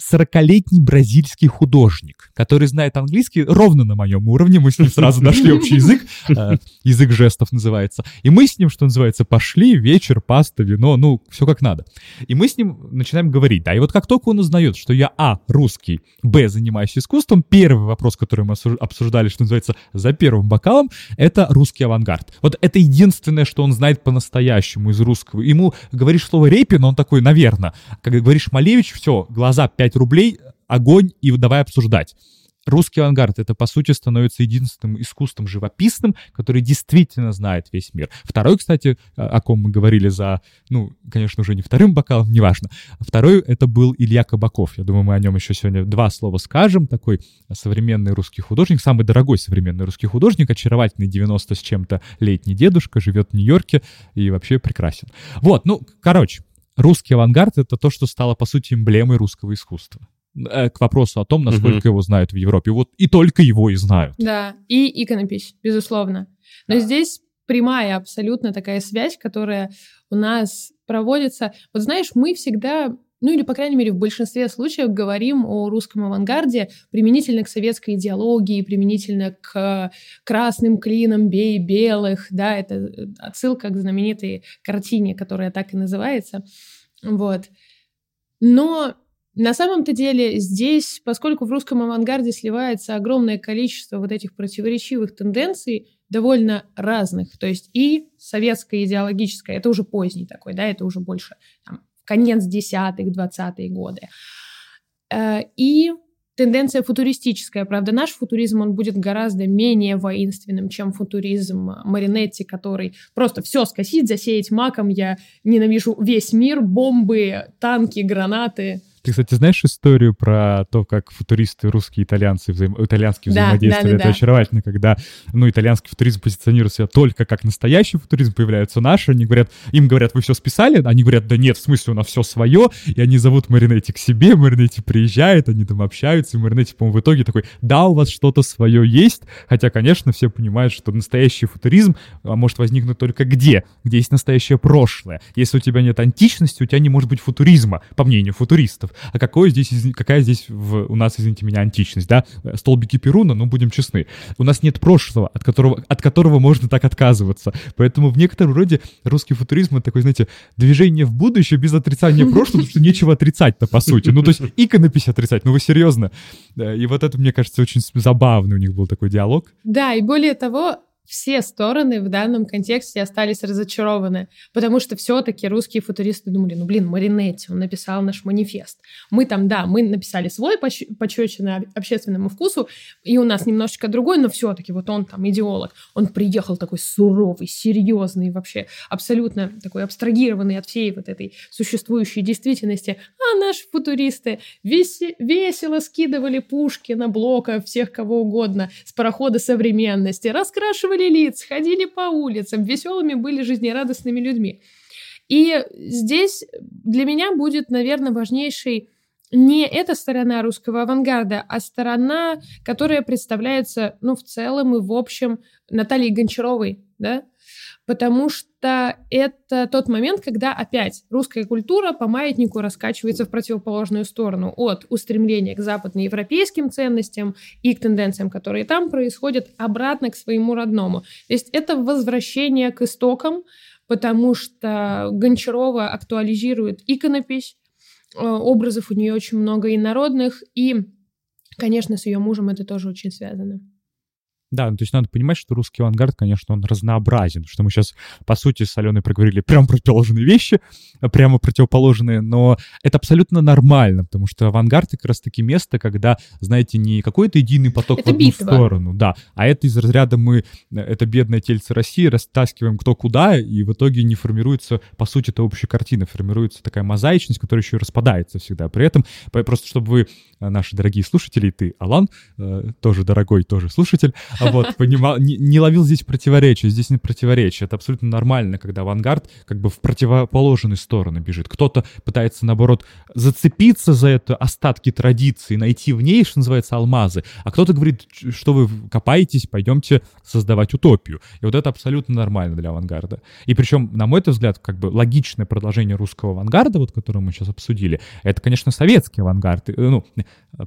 40-летний бразильский художник, который знает английский ровно на моем уровне. Мы с ним сразу нашли общий язык. э, Язык жестов называется. И мы с ним, что называется, пошли, вечер, паста, вино, ну, все как надо. И мы с ним начинаем говорить, да. И вот как только он узнает, что я, а, русский, б, занимаюсь искусством, первый вопрос, который мы обсуждали, что называется, за первым бокалом, это русский авангард. Вот это единственное, что он знает по-настоящему из русского. Ему говоришь слово Репин, он такой, наверное. Когда говоришь Малевич, все, глаза 5 рублей, огонь и давай обсуждать. Русский авангард — это, по сути, становится единственным искусством живописным, который действительно знает весь мир. Второй, кстати, о о ком мы говорили за, ну, конечно, уже не вторым бокалом, неважно. Второй — это был Илья Кабаков. Я думаю, мы о нем еще сегодня два слова скажем. Такой современный русский художник, самый дорогой современный русский художник, очаровательный 90 с чем-то летний дедушка, живет в Нью-Йорке и вообще прекрасен. Вот, ну, короче, русский авангард — это то, что стало, по сути, эмблемой русского искусства. Э, К вопросу о том, насколько Мгм. его знают в Европе. Вот и только его и знают. Да, и иконопись, безусловно. Но здесь прямая абсолютно такая связь, которая у нас проводится. Вот знаешь, мы всегда, ну или, по крайней мере, в большинстве случаев говорим о русском авангарде применительно к советской идеологии, применительно к красным клинам «бей белых», да, это э, отсылка к знаменитой картине, которая так и называется. Вот. Но на самом-то деле здесь, поскольку в русском авангарде сливается огромное количество вот этих противоречивых тенденций, довольно разных, то есть и советская идеологическая, это уже поздний такой, да, это уже больше там, конец десятых, двадцатые годы, Э, и тенденция футуристическая. Правда, наш футуризм, он будет гораздо менее воинственным, чем футуризм Маринетти, который просто все скосить, засеять маком. Я ненавижу весь мир, бомбы, танки, гранаты. Ты, кстати, знаешь историю про то, как футуристы, русские, итальянцы, взаим... итальянские Да, взаимодействовали? да, да, Это да. очаровательно, когда, ну, итальянский футуризм позиционирует себя только как настоящий футуризм, появляются наши, они говорят, им говорят, вы все списали? Они говорят, да нет, в смысле, у нас все свое, и они зовут Маринетти к себе, Маринетти приезжает, они там общаются, и Маринетти, по-моему, в итоге такой, да, у вас что-то свое есть, хотя, конечно, все понимают, что настоящий футуризм а, может возникнуть только где? Где есть настоящее прошлое. Если у тебя нет античности, у тебя не может быть футуризма, по мнению футуристов. А какое здесь, какая здесь в- у нас, извините меня, античность, да? Э, Столбики Перуна, ну, будем честны. У нас нет прошлого, от которого, от которого можно так отказываться. Поэтому в некотором роде русский футуризм — это такое, знаете, движение в будущее без отрицания прошлого, потому что нечего отрицать-то, по сути. Ну, то есть иконопись отрицать, ну вы серьезно? Э, И вот это, мне кажется, очень забавный у них был такой диалог. Да, и более того, все стороны в данном контексте остались разочарованы, потому что все-таки русские футуристы думали, ну блин, Маринетти, он написал наш манифест. Мы там, да, мы написали свой почетный общественному вкусу, и у нас немножечко другой, но все-таки вот он там идеолог. Он приехал такой суровый, серьезный, вообще абсолютно такой абстрагированный от всей вот этой существующей действительности. А наши футуристы весело скидывали пушки на блока всех кого угодно с парохода современности, раскрашивали красили лиц, ходили по улицам, веселыми были жизнерадостными людьми. И здесь для меня будет, наверное, важнейшей не эта сторона русского авангарда, а сторона, которая представляется, ну, в целом и в общем Натальей Гончаровой, да, потому что это тот момент, когда опять русская культура по маятнику раскачивается в противоположную сторону от устремления к западноевропейским ценностям и к тенденциям, которые там происходят, обратно к своему родному. То есть это возвращение к истокам, потому что Гончарова актуализирует иконопись, э, образов у нее очень много инородных, и, конечно, с ее мужем это тоже очень связано. Да, ну, то есть надо понимать, что русский авангард, конечно, он разнообразен, что мы сейчас, по сути, с Аленой проговорили прямо противоположные вещи, прямо противоположные, но это абсолютно нормально, потому что авангард как раз-таки место, когда, знаете, не какой-то единый поток это в одну битва. сторону, да, а это из разряда мы, это бедное тельце России, растаскиваем кто куда, и в итоге не формируется, по сути, это общая картина, формируется такая мозаичность, которая еще и распадается всегда. При этом, просто чтобы вы, наши дорогие слушатели, и ты, Алан, э, тоже дорогой, тоже слушатель, вот, понимал, не, не ловил здесь противоречия, здесь нет противоречия. Это абсолютно нормально, когда авангард как бы в противоположную сторону бежит. Кто-то пытается, наоборот, зацепиться за это остатки традиции, найти в ней, что называется, алмазы, а кто-то говорит, что вы копаетесь, пойдемте создавать утопию. И вот это абсолютно нормально для авангарда. И причем, на мой взгляд, как бы логичное продолжение русского авангарда, вот которое мы сейчас обсудили, это, конечно, советский авангард. Ну,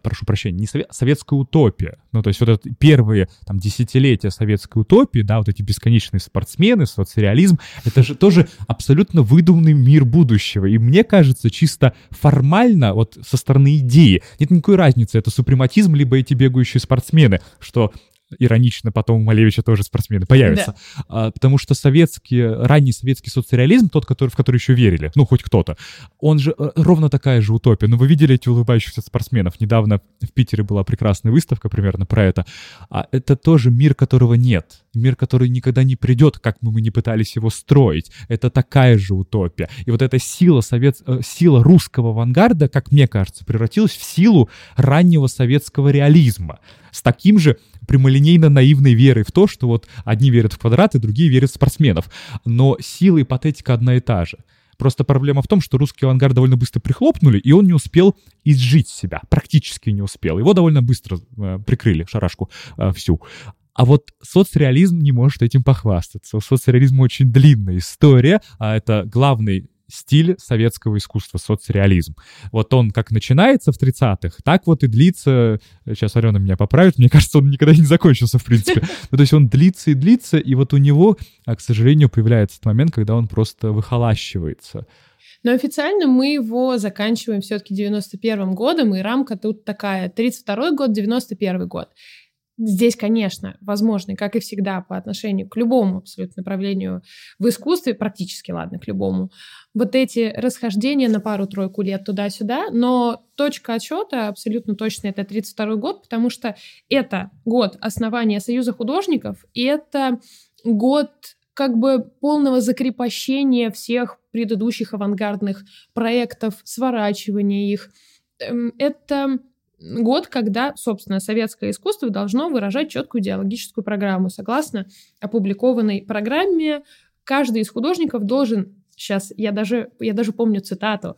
прошу прощения, не совет, советская утопия. Ну, то есть вот это первые там десятилетия советской утопии, да, вот эти бесконечные спортсмены, соцреализм, это же тоже абсолютно выдуманный мир будущего. И мне кажется, чисто формально, вот со стороны идеи, нет никакой разницы, это супрематизм, либо эти бегающие спортсмены, что иронично потом у Малевича тоже спортсмены появятся. Да. А, потому что советский, ранний советский соцреализм, тот, который, в который еще верили, ну, хоть кто-то, он же э, ровно такая же утопия. Ну, вы видели эти улыбающихся спортсменов? Недавно в Питере была прекрасная выставка примерно про это. А это тоже мир, которого нет. Мир, который никогда не придет, как мы, мы не пытались его строить. Это такая же утопия. И вот эта сила, совет... Э, сила русского авангарда, как мне кажется, превратилась в силу раннего советского реализма с таким же прямолинейно наивной верой в то, что вот одни верят в квадраты, другие верят в спортсменов. Но сила и патетика одна и та же. Просто проблема в том, что русский авангард довольно быстро прихлопнули, и он не успел изжить себя, практически не успел. Его довольно быстро э, прикрыли, шарашку э, всю. А вот соцреализм не может этим похвастаться. У соцреализма очень длинная история, а это главный стиль советского искусства, соцреализм. Вот он как начинается в 30-х, так вот и длится, сейчас Алена меня поправит, мне кажется, он никогда не закончился, в принципе. Ну, то есть он длится и длится, и вот у него, а, к сожалению, появляется тот момент, когда он просто выхолащивается. Но официально мы его заканчиваем все-таки 91 годом, и рамка тут такая, 32 год, 91 год. Здесь, конечно, возможно, как и всегда, по отношению к любому абсолютно направлению в искусстве, практически, ладно, к любому, вот эти расхождения на пару-тройку лет туда-сюда, но точка отсчета абсолютно точно это 32 год, потому что это год основания Союза художников, и это год как бы полного закрепощения всех предыдущих авангардных проектов, сворачивания их. Эм, это год, когда, собственно, советское искусство должно выражать четкую идеологическую программу. Согласно опубликованной программе, каждый из художников должен, сейчас я даже, я даже помню цитату,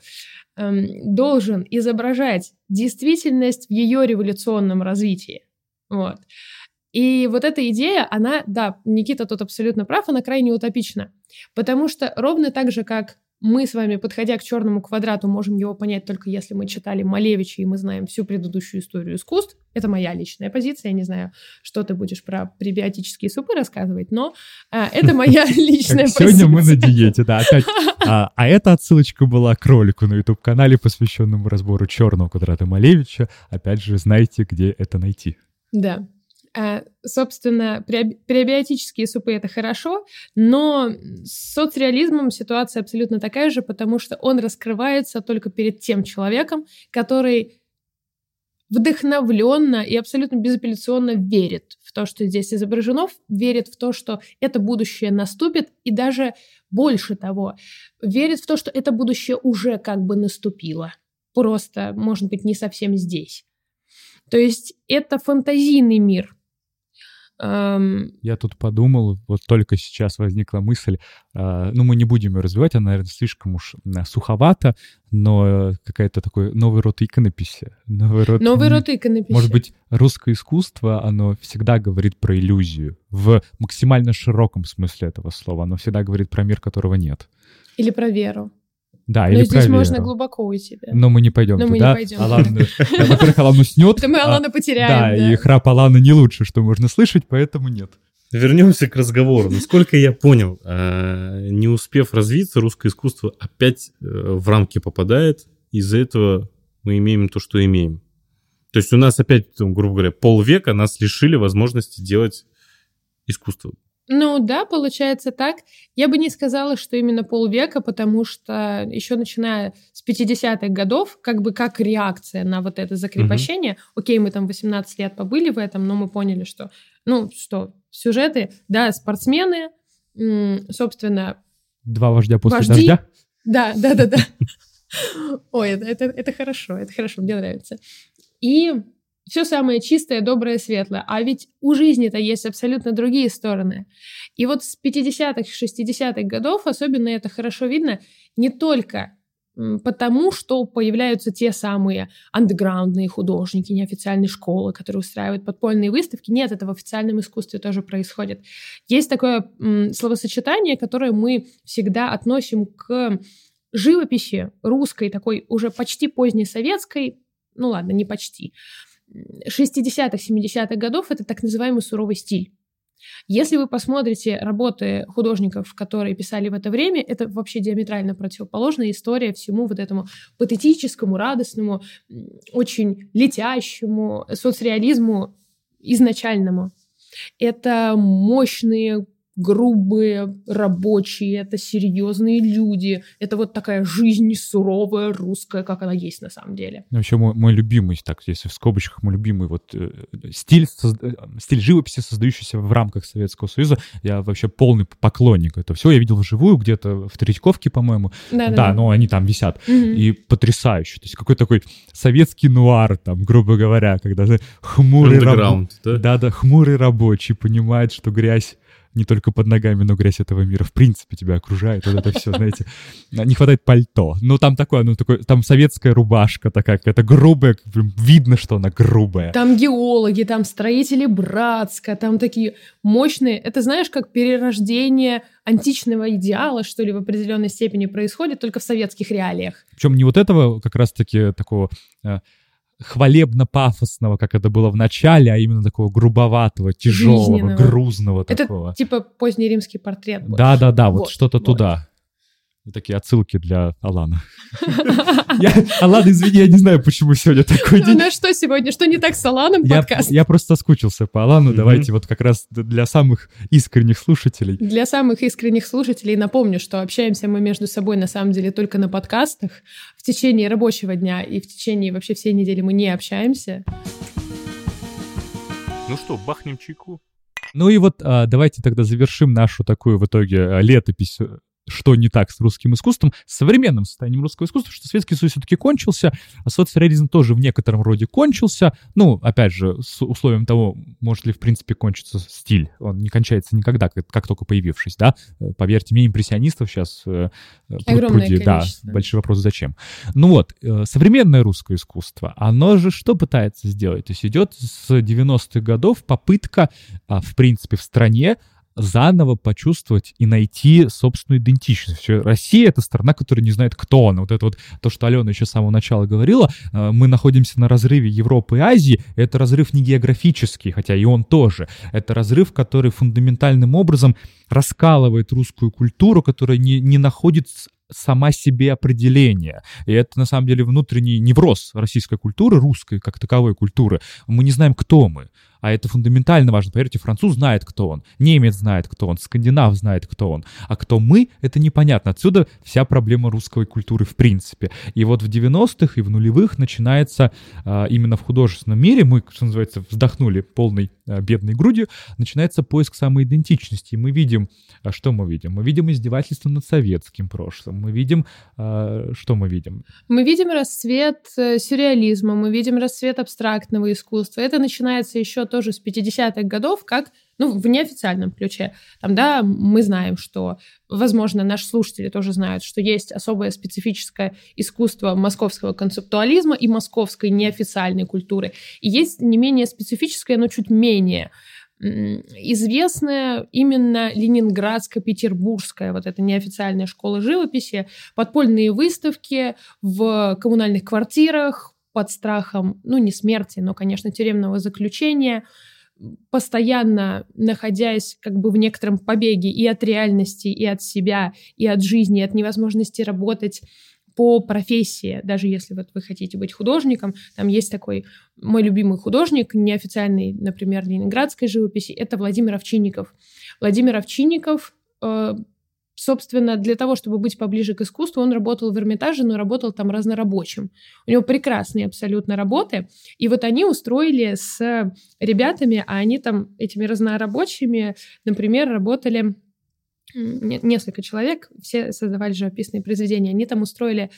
эм, должен изображать действительность в ее революционном развитии. Вот. И вот эта идея, она, да, Никита тут абсолютно прав, она крайне утопична. Потому что ровно так же, как мы с вами, подходя к черному квадрату, можем его понять только если мы читали Малевича и мы знаем всю предыдущую историю искусств. Это моя личная позиция. Я не знаю, что ты будешь про пребиотические супы рассказывать, но а, это моя личная позиция. Сегодня мы на диете, да, опять. А, а эта отсылочка была к ролику на YouTube-канале, посвященному разбору черного квадрата Малевича. Опять же, знаете, где это найти. Да. А, собственно, преби- пребиотические супы это хорошо, но с соцреализмом ситуация абсолютно такая же, потому что он раскрывается только перед тем человеком, который вдохновленно и абсолютно безапелляционно верит в то, что здесь изображено, верит в то, что это будущее наступит, и даже больше того, верит в то, что это будущее уже как бы наступило. Просто, может быть, не совсем здесь. То есть это фантазийный мир. Эм, Я тут подумал, вот только сейчас возникла мысль, э, ну, мы не будем ее развивать, она, наверное, слишком уж э, суховата, но какая-то такой новый род иконописи. Новый род, новый род иконописи. Может быть, русское искусство, оно всегда говорит про иллюзию в максимально широком смысле этого слова. Оно всегда говорит про мир, которого нет. Или про веру. Да, Но или здесь про можно глубоко уйти. Да. Но мы не пойдем Но мы не туда. пойдем Алан, туда. э, во-первых, Алан уснет. Мы а- Алана потеряем. Да, да. и храп Алана не лучше, что можно слышать, поэтому нет. Вернемся к разговору. Насколько я понял, э, не успев развиться, русское искусство опять э, в рамки попадает. Из-за этого мы имеем то, что имеем. То есть у нас опять, грубо говоря, полвека нас лишили возможности делать искусство. Ну да, получается так. Я бы не сказала, что именно полвека, потому что еще начиная с 50-х годов, как бы как реакция на вот это закрепощение, окей, мы там 18 лет побыли в этом, но мы поняли, что, ну что, сюжеты, да, спортсмены, собственно, Два вождя после Вожди? дождя. да, да, да, да. Ой, это, это, это хорошо, это хорошо, мне нравится. И все самое чистое, доброе, светлое. А ведь у жизни-то есть абсолютно другие стороны. И вот с 50-х, 60-х годов особенно это хорошо видно не только потому, что появляются те самые андеграундные художники, неофициальные школы, которые устраивают подпольные выставки. Нет, это в официальном искусстве тоже происходит. Есть такое словосочетание, которое мы всегда относим к живописи русской, такой уже почти поздней советской, ну ладно, не почти, 60-х, 70-х годов это так называемый суровый стиль. Если вы посмотрите работы художников, которые писали в это время, это вообще диаметрально противоположная история всему вот этому патетическому, радостному, очень летящему соцреализму изначальному. Это мощные, грубые рабочие, это серьезные люди, это вот такая жизнь суровая, русская, как она есть на самом деле. Вообще мой, мой любимый, так, если в скобочках, мой любимый вот э, стиль, созда- э, стиль живописи, создающийся в рамках Советского Союза. Я вообще полный поклонник этого всего. Я видел вживую где-то в Третьяковке, по-моему. Да, но они там висят. Мгм. И потрясающе. То есть какой такой советский нуар, там, грубо говоря, когда знаешь, хмурый раб- да? Да-да, хмурый рабочий понимает, что грязь не только под ногами, но грязь этого мира в принципе тебя окружает. Вот это все, знаете. Не хватает пальто. Ну, там такое, ну, такое, там советская рубашка такая, какая-то грубая, прям видно, что она грубая. Там геологи, там строители Братска, там такие мощные. Это знаешь, как перерождение античного идеала, что ли, в определенной степени происходит только в советских реалиях. Причем не вот этого как раз-таки такого э, хвалебно-пафосного, как это было в начале, а именно такого грубоватого, тяжелого, грузного Это такого. типа поздний римский портрет. Да-да-да, вот, Вот, что-то вот. туда. Такие отсылки для Алана. Я, Алан, извини, я не знаю, почему сегодня такой Ну день. на что сегодня? Что не так с Аланом Я, подкаст? я просто соскучился по Алану. Давайте вот как раз для самых искренних слушателей. Для самых искренних слушателей напомню, что общаемся мы между собой на самом деле только на подкастах. В течение рабочего дня и в течение вообще всей недели мы не общаемся. Ну что, бахнем чайку? Ну и вот а, давайте тогда завершим нашу такую в итоге а, летопись э, что не так с русским искусством, с современным состоянием русского искусства, что Советский Союз все-таки кончился, а соцреализм тоже в некотором роде кончился. Ну, опять же, с условием того, может ли в принципе кончиться стиль. Он не кончается никогда, как, как только появившись, да. Э, Поверьте мне, импрессионистов сейчас э, э, пруд пруди. Да, большой вопрос, зачем. Ну вот, э, современное русское искусство, оно же что пытается сделать? То есть идет с 90-х годов попытка, а, в принципе, в стране заново почувствовать и найти собственную идентичность. Россия — это страна, которая не знает, кто она. Вот это вот то, что Алена еще с самого начала говорила, э, мы находимся на разрыве Европы и Азии. Это разрыв не географический, хотя и он тоже. Это разрыв, который фундаментальным образом раскалывает русскую культуру, которая не, не находит сама себе определения. И это, на самом деле, внутренний невроз российской культуры, русской как таковой культуры. Мы не знаем, кто мы. А это фундаментально важно. Поверьте, француз знает, кто он, немец знает, кто он, скандинав знает, кто он. А кто мы, это непонятно. Отсюда вся проблема русской культуры в принципе. И вот в 90-х и в нулевых начинается а, именно в художественном мире, мы, что называется, вздохнули полной а, бедной грудью, начинается поиск самоидентичности. И мы видим, а, что мы видим? Мы видим издевательство над советским прошлым. Мы видим, что мы видим? Мы видим расцвет э, сюрреализма, мы видим расцвет абстрактного искусства. Это начинается еще тоже с 50-х годов, как ну, в неофициальном ключе. Там, да, мы знаем, что, возможно, наши слушатели тоже знают, что есть особое специфическое искусство московского концептуализма и московской неофициальной культуры. И есть не менее специфическое, но чуть менее известная именно ленинградско-петербургская вот эта неофициальная школа живописи, подпольные выставки в коммунальных квартирах под страхом, ну, не смерти, но, конечно, тюремного заключения, постоянно находясь как бы в некотором побеге и от реальности, и от себя, и от жизни, и от невозможности работать по профессии, даже если вот вы хотите быть художником, там есть такой мой любимый художник, неофициальный, например, ленинградской живописи, это Владимир Овчинников. Владимир Овчинников, э, собственно, для того, чтобы быть поближе к искусству, он работал в Эрмитаже, но работал там разнорабочим. У него прекрасные абсолютно работы, и вот они устроили с ребятами, а они там этими разнорабочими, например, работали несколько человек, все создавали живописные произведения. Они там устроили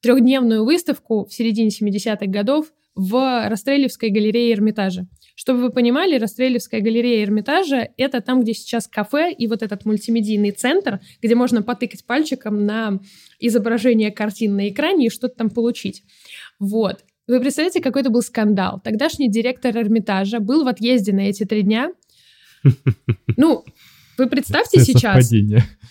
трехдневную выставку в середине 70-х годов в Расстрелевской галерее Эрмитажа. Чтобы вы понимали, Расстрелевская галерея Эрмитажа — это там, где сейчас кафе и вот этот мультимедийный центр, где можно потыкать пальчиком на изображение картин на экране и что-то там получить. Вот. Вы представляете, какой это был скандал? Тогдашний директор Эрмитажа был в отъезде на эти три дня. Ну, вы представьте сейчас...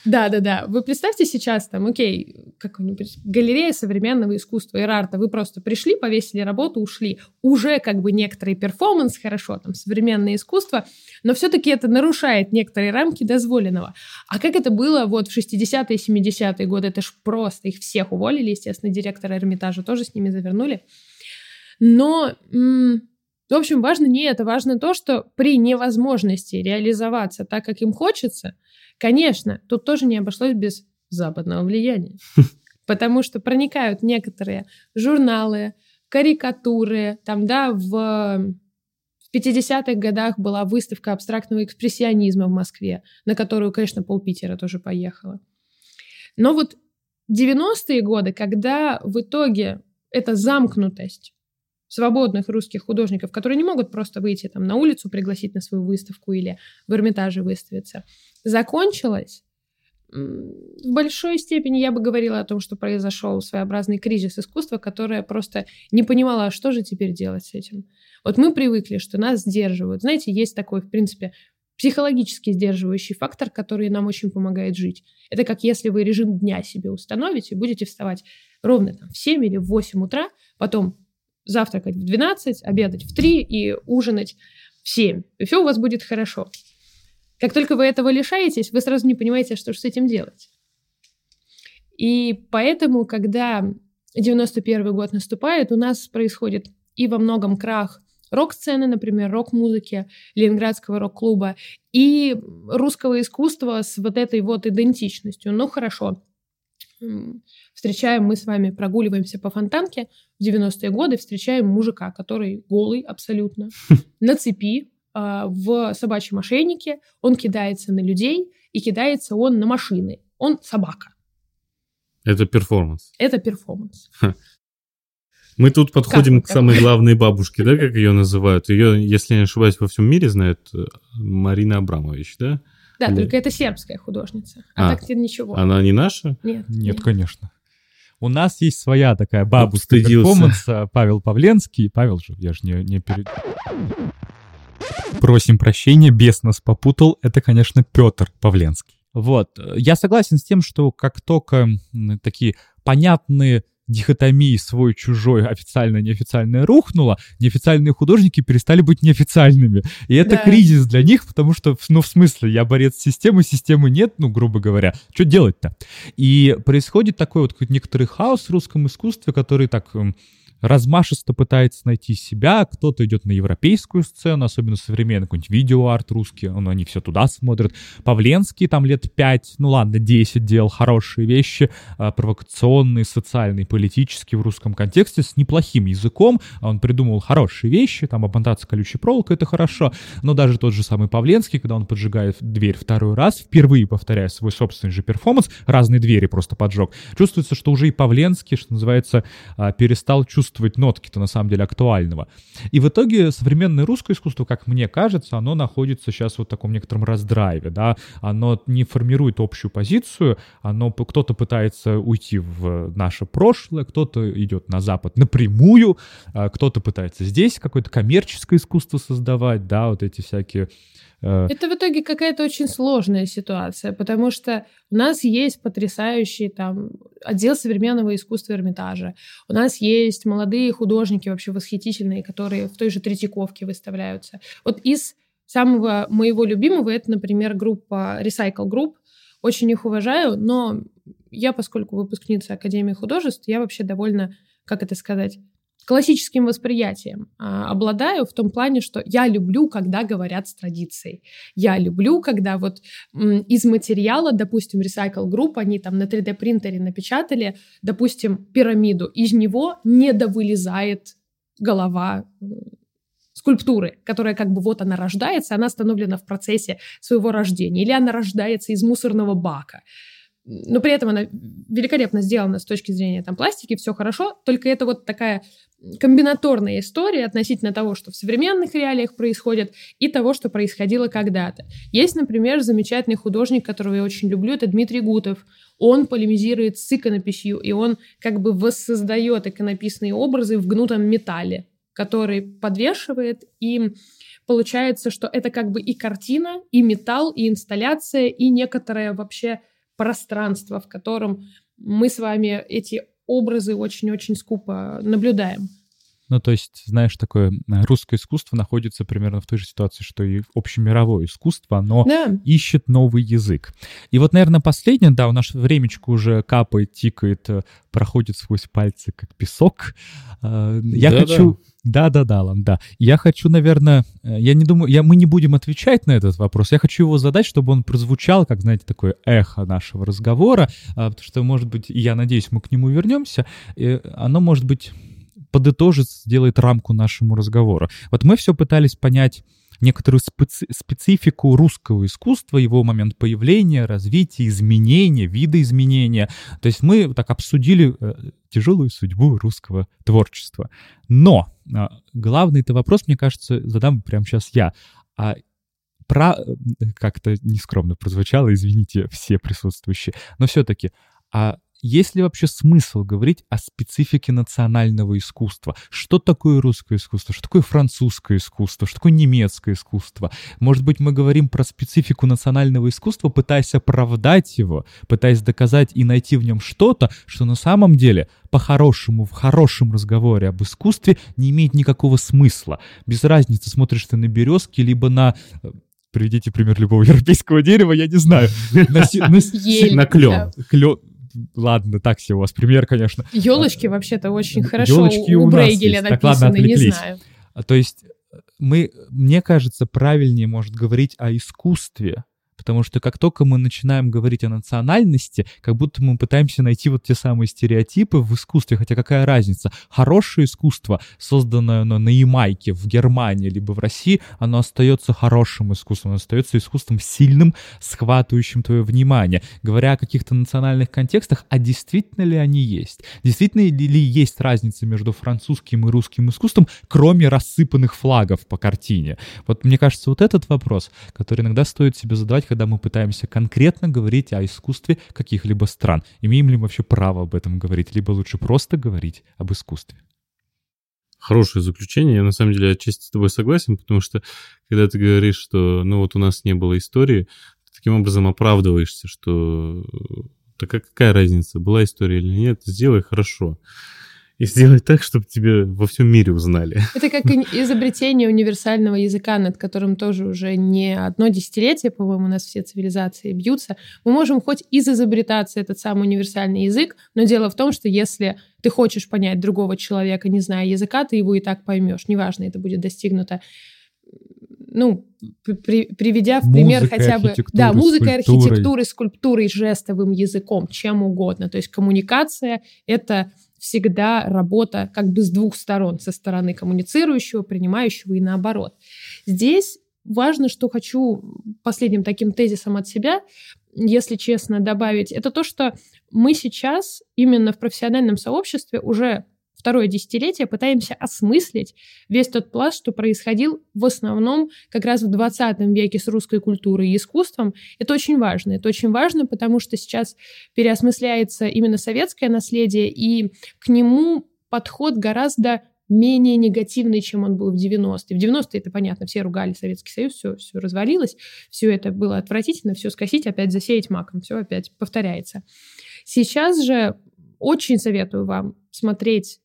Да-да-да. Вы представьте сейчас там, окей, какой-нибудь галерея современного искусства и арта. Вы просто пришли, повесили работу, ушли. Уже как бы некоторый перформанс, хорошо, там, современное искусство, но все-таки это нарушает некоторые рамки дозволенного. А как это было вот в 60-е, 70-е годы? Это ж просто их всех уволили, естественно, директора Эрмитажа тоже с ними завернули. Но м- в общем, важно не это, важно то, что при невозможности реализоваться так, как им хочется, конечно, тут тоже не обошлось без западного влияния. Потому что проникают некоторые журналы, карикатуры, там, да, в в 50-х годах была выставка абстрактного экспрессионизма в Москве, на которую, конечно, пол Питера тоже поехала. Но вот 90-е годы, когда в итоге эта замкнутость свободных русских художников, которые не могут просто выйти там на улицу, пригласить на свою выставку или в Эрмитаже выставиться, закончилась, в большой степени я бы говорила о том, что произошел своеобразный кризис искусства, которое просто не понимало, а что же теперь делать с этим. Вот мы привыкли, что нас сдерживают. Знаете, есть такой, в принципе, психологически сдерживающий фактор, который нам очень помогает жить. Это как если вы режим дня себе установите, будете вставать ровно там в 7 или в 8 утра, потом завтракать в 12, обедать в 3 и ужинать в 7. И все у вас будет хорошо. Как только вы этого лишаетесь, вы сразу не понимаете, что же с этим делать. И поэтому, когда 91 год наступает, у нас происходит и во многом крах рок-сцены, например, рок-музыки, Ленинградского рок-клуба, и русского искусства с вот этой вот идентичностью. Ну, хорошо, встречаем мы с вами, прогуливаемся по фонтанке в 90-е годы, встречаем мужика, который голый абсолютно, на цепи, а, в собачьем ошейнике, он кидается на людей, и кидается он на машины. Он собака. Это перформанс. Это перформанс. Мы тут подходим как, к самой главной бабушке, да, как ее называют. Ее, если не ошибаюсь, во всем мире знают э, Марина Абрамович, да? Да, Или... только это сербская художница. А, а так ничего. Она не наша? Нет. Нет, нет. конечно. У нас есть своя такая бабушка перформанса Павел Павленский. Павел же, я же не, не перед... Просим прощения, бес нас попутал. Это, конечно, Петр Павленский. Вот. Я согласен с тем, что как только такие понятные дихотомии свой-чужой, официально-неофициальное рухнуло, неофициальные художники перестали быть неофициальными. И это да. кризис для них, потому что, ну, в смысле, я борец системы, системы нет, ну, грубо говоря. Что делать-то? И происходит такой вот некоторый хаос в русском искусстве, который так размашисто пытается найти себя, кто-то идет на европейскую сцену, особенно современный какой-нибудь видеоарт русский, ну, они все туда смотрят. Павленский там лет 5, ну ладно, 10 делал хорошие вещи, а, провокационные, социальные, политические в русском контексте, с неплохим языком, он придумывал хорошие вещи, там, обмотаться колючей проволокой, это хорошо, но даже тот же самый Павленский, когда он поджигает дверь второй раз, впервые повторяя свой собственный же перформанс, разные двери просто поджег, чувствуется, что уже и Павленский, что называется, а, перестал чувствовать чувствовать нотки-то на самом деле актуального. И в итоге современное русское искусство, как мне кажется, оно находится сейчас вот в таком некотором раздрайве, да, оно не формирует общую позицию, оно, кто-то пытается уйти в наше прошлое, кто-то идет на Запад напрямую, а кто-то пытается здесь какое-то коммерческое искусство создавать, да, вот эти всякие Это в итоге какая-то очень сложная ситуация, потому что у нас есть потрясающий там отдел современного искусства Эрмитажа, у нас есть молодые художники вообще восхитительные, которые в той же Третьяковке выставляются. Вот из самого моего любимого это, например, группа Recycle Group. Очень их уважаю, но я, поскольку выпускница Академии художеств, я вообще довольно, как это сказать, классическим восприятием а, обладаю в том плане, что я люблю, когда говорят с традицией. Я люблю, когда вот м, из материала, допустим, Recycle Group, они там на 3D принтере напечатали, допустим, пирамиду, из него не довылезает голова скульптуры, которая как бы вот она рождается, она остановлена в процессе своего рождения, или она рождается из мусорного бака но при этом она великолепно сделана с точки зрения там пластики, все хорошо, только это вот такая комбинаторная история относительно того, что в современных реалиях происходит, и того, что происходило когда-то. Есть, например, замечательный художник, которого я очень люблю, это Дмитрий Гутов. Он полемизирует с иконописью, и он как бы воссоздает иконописные образы в гнутом металле, который подвешивает, и получается, что это как бы и картина, и металл, и инсталляция, и некоторое вообще пространство, в котором мы с вами эти образы очень-очень скупо наблюдаем. Ну, то есть, знаешь, такое э, русское искусство находится примерно в той же ситуации, что и общемировое искусство, оно да. ищет новый язык. И вот, наверное, последнее, да, у нас времечко уже капает, тикает, э, проходит сквозь пальцы, как песок. Э, я да, хочу... Да-да-да, Лан, да. Я хочу, наверное, я не думаю, я, мы не будем отвечать на этот вопрос. Я хочу его задать, чтобы он прозвучал, как, знаете, такое эхо нашего разговора, потому что, может быть, я надеюсь, мы к нему вернемся. И оно может быть подытожит, сделает рамку нашему разговору. Вот мы все пытались понять некоторую специ специфику русского искусства, его момент появления, развития, изменения, видоизменения. То есть мы так обсудили э, тяжелую судьбу русского творчества. Но э, главный это вопрос, мне кажется, задам прямо сейчас я. А про... Как-то нескромно прозвучало, извините, все присутствующие. Но все-таки, а есть ли вообще смысл говорить о специфике национального искусства? Что такое русское искусство? Что такое французское искусство? Что такое немецкое искусство? Может быть, мы говорим про специфику национального искусства, пытаясь оправдать его, пытаясь доказать и найти в нем что-то, что на самом деле по-хорошему, в хорошем разговоре об искусстве не имеет никакого смысла. Без разницы, смотришь ты на березки, либо на э, Приведите пример любого европейского дерева, я не знаю. На, на, на клен. клен ладно, так себе у вас пример, конечно. Елочки вообще-то очень хорошо Елочки у, у Брейгеля написаны, так, ладно, не знаю. А, то есть мы, мне кажется, правильнее может говорить о искусстве, Потому что как только мы начинаем говорить о национальности, как будто мы пытаемся найти вот те самые стереотипы в искусстве, хотя какая разница? Хорошее искусство, созданное оно на Ямайке, в Германии, либо в России, оно остается хорошим искусством, оно остается искусством сильным, схватывающим твое внимание. Говоря о каких-то национальных контекстах, а действительно ли они есть? Действительно ли есть разница между французским и русским искусством, кроме рассыпанных флагов по картине? Вот мне кажется, вот этот вопрос, который иногда стоит себе задавать, когда мы пытаемся конкретно говорить о искусстве каких-либо стран. Имеем ли мы вообще право об этом говорить, либо лучше просто говорить об искусстве? Хорошее заключение. Я на самом деле отчасти с тобой согласен, потому что когда ты говоришь, что ну вот у нас не было истории, ты таким образом оправдываешься, что так какая разница, была история или нет, сделай хорошо. И сделать так, чтобы тебя во всем мире узнали. Это как изобретение универсального языка, над которым тоже уже не одно десятилетие, по-моему, у нас все цивилизации бьются. Мы можем хоть изобретаться этот самый универсальный язык, но дело в том, что если ты хочешь понять другого человека, не зная языка, ты его и так поймешь. Неважно, это будет достигнуто ну, при, приведя в пример Музыкой, хотя бы... Да, музыкой, скульптурой. архитектурой, скульптурой, жестовым языком, чем угодно. То есть коммуникация — это всегда работа как бы с двух сторон, со стороны коммуницирующего, принимающего и наоборот. Здесь важно, что хочу последним таким тезисом от себя, если честно, добавить, это то, что мы сейчас именно в профессиональном сообществе уже второе десятилетие пытаемся осмыслить весь тот пласт, что происходил в основном как раз в 20 веке с русской культурой и искусством. Это очень важно. Это очень важно, потому что сейчас переосмысляется именно советское наследие, и к нему подход гораздо менее негативный, чем он был в 90-е. В 90-е, это понятно, все ругали Советский Союз, все, все развалилось, все это было отвратительно, все скосить, опять засеять маком, все опять повторяется. Сейчас же очень советую вам смотреть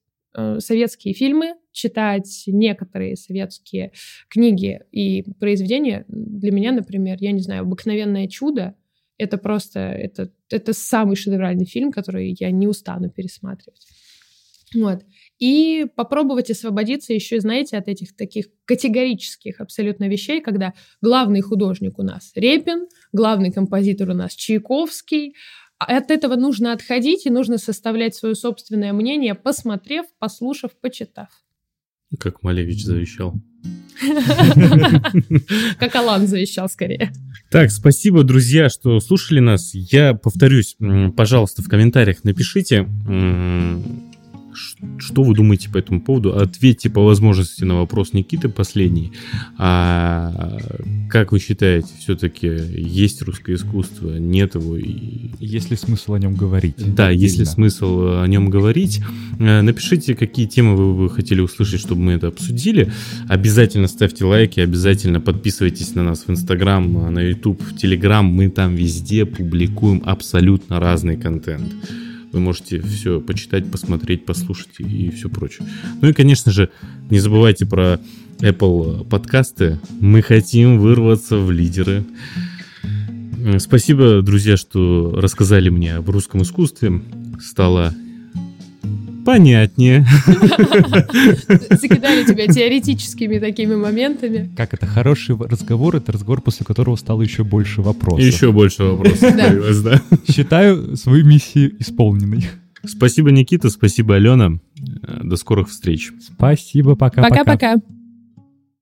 советские фильмы, читать некоторые советские книги и произведения. Для меня, например, я не знаю, «Обыкновенное чудо» — это просто, это, это самый шедевральный фильм, который я не устану пересматривать. Вот. И попробовать освободиться еще, знаете, от этих таких категорических абсолютно вещей, когда главный художник у нас Репин, главный композитор у нас Чайковский. А От этого нужно отходить и нужно составлять свое собственное мнение, посмотрев, послушав, почитав. Как Малевич завещал. Как Алан завещал скорее. Так, спасибо, друзья, что слушали нас. Я повторюсь, пожалуйста, в комментариях напишите, что вы думаете по этому поводу. Ответьте по возможности на вопрос Никиты последний. А как вы считаете, все-таки есть русское искусство, нет его? И... Есть ли смысл о нем говорить? Да, есть ли Отдельно. смысл о нем говорить. Э, Напишите, какие темы вы бы хотели услышать, чтобы мы это обсудили. Обязательно ставьте лайки, обязательно подписывайтесь на нас в Инстаграм, на Ютуб, в Телеграм. Мы там везде публикуем абсолютно разный контент. Вы можете все почитать, посмотреть, послушать и все прочее. Ну и, конечно же, не забывайте про Apple подкасты. Мы хотим вырваться в лидеры. М, Спасибо, друзья, что рассказали мне об русском искусстве. Стало понятнее. Закидали тебя теоретическими такими моментами. Как это? Хороший разговор — это разговор, после которого стало еще больше вопросов. Еще больше вопросов Да. появилось, да. Считаю свою миссию исполненной. Спасибо, Никита, спасибо, Алена. Э, До скорых встреч. Спасибо, пока-пока. Пока-пока.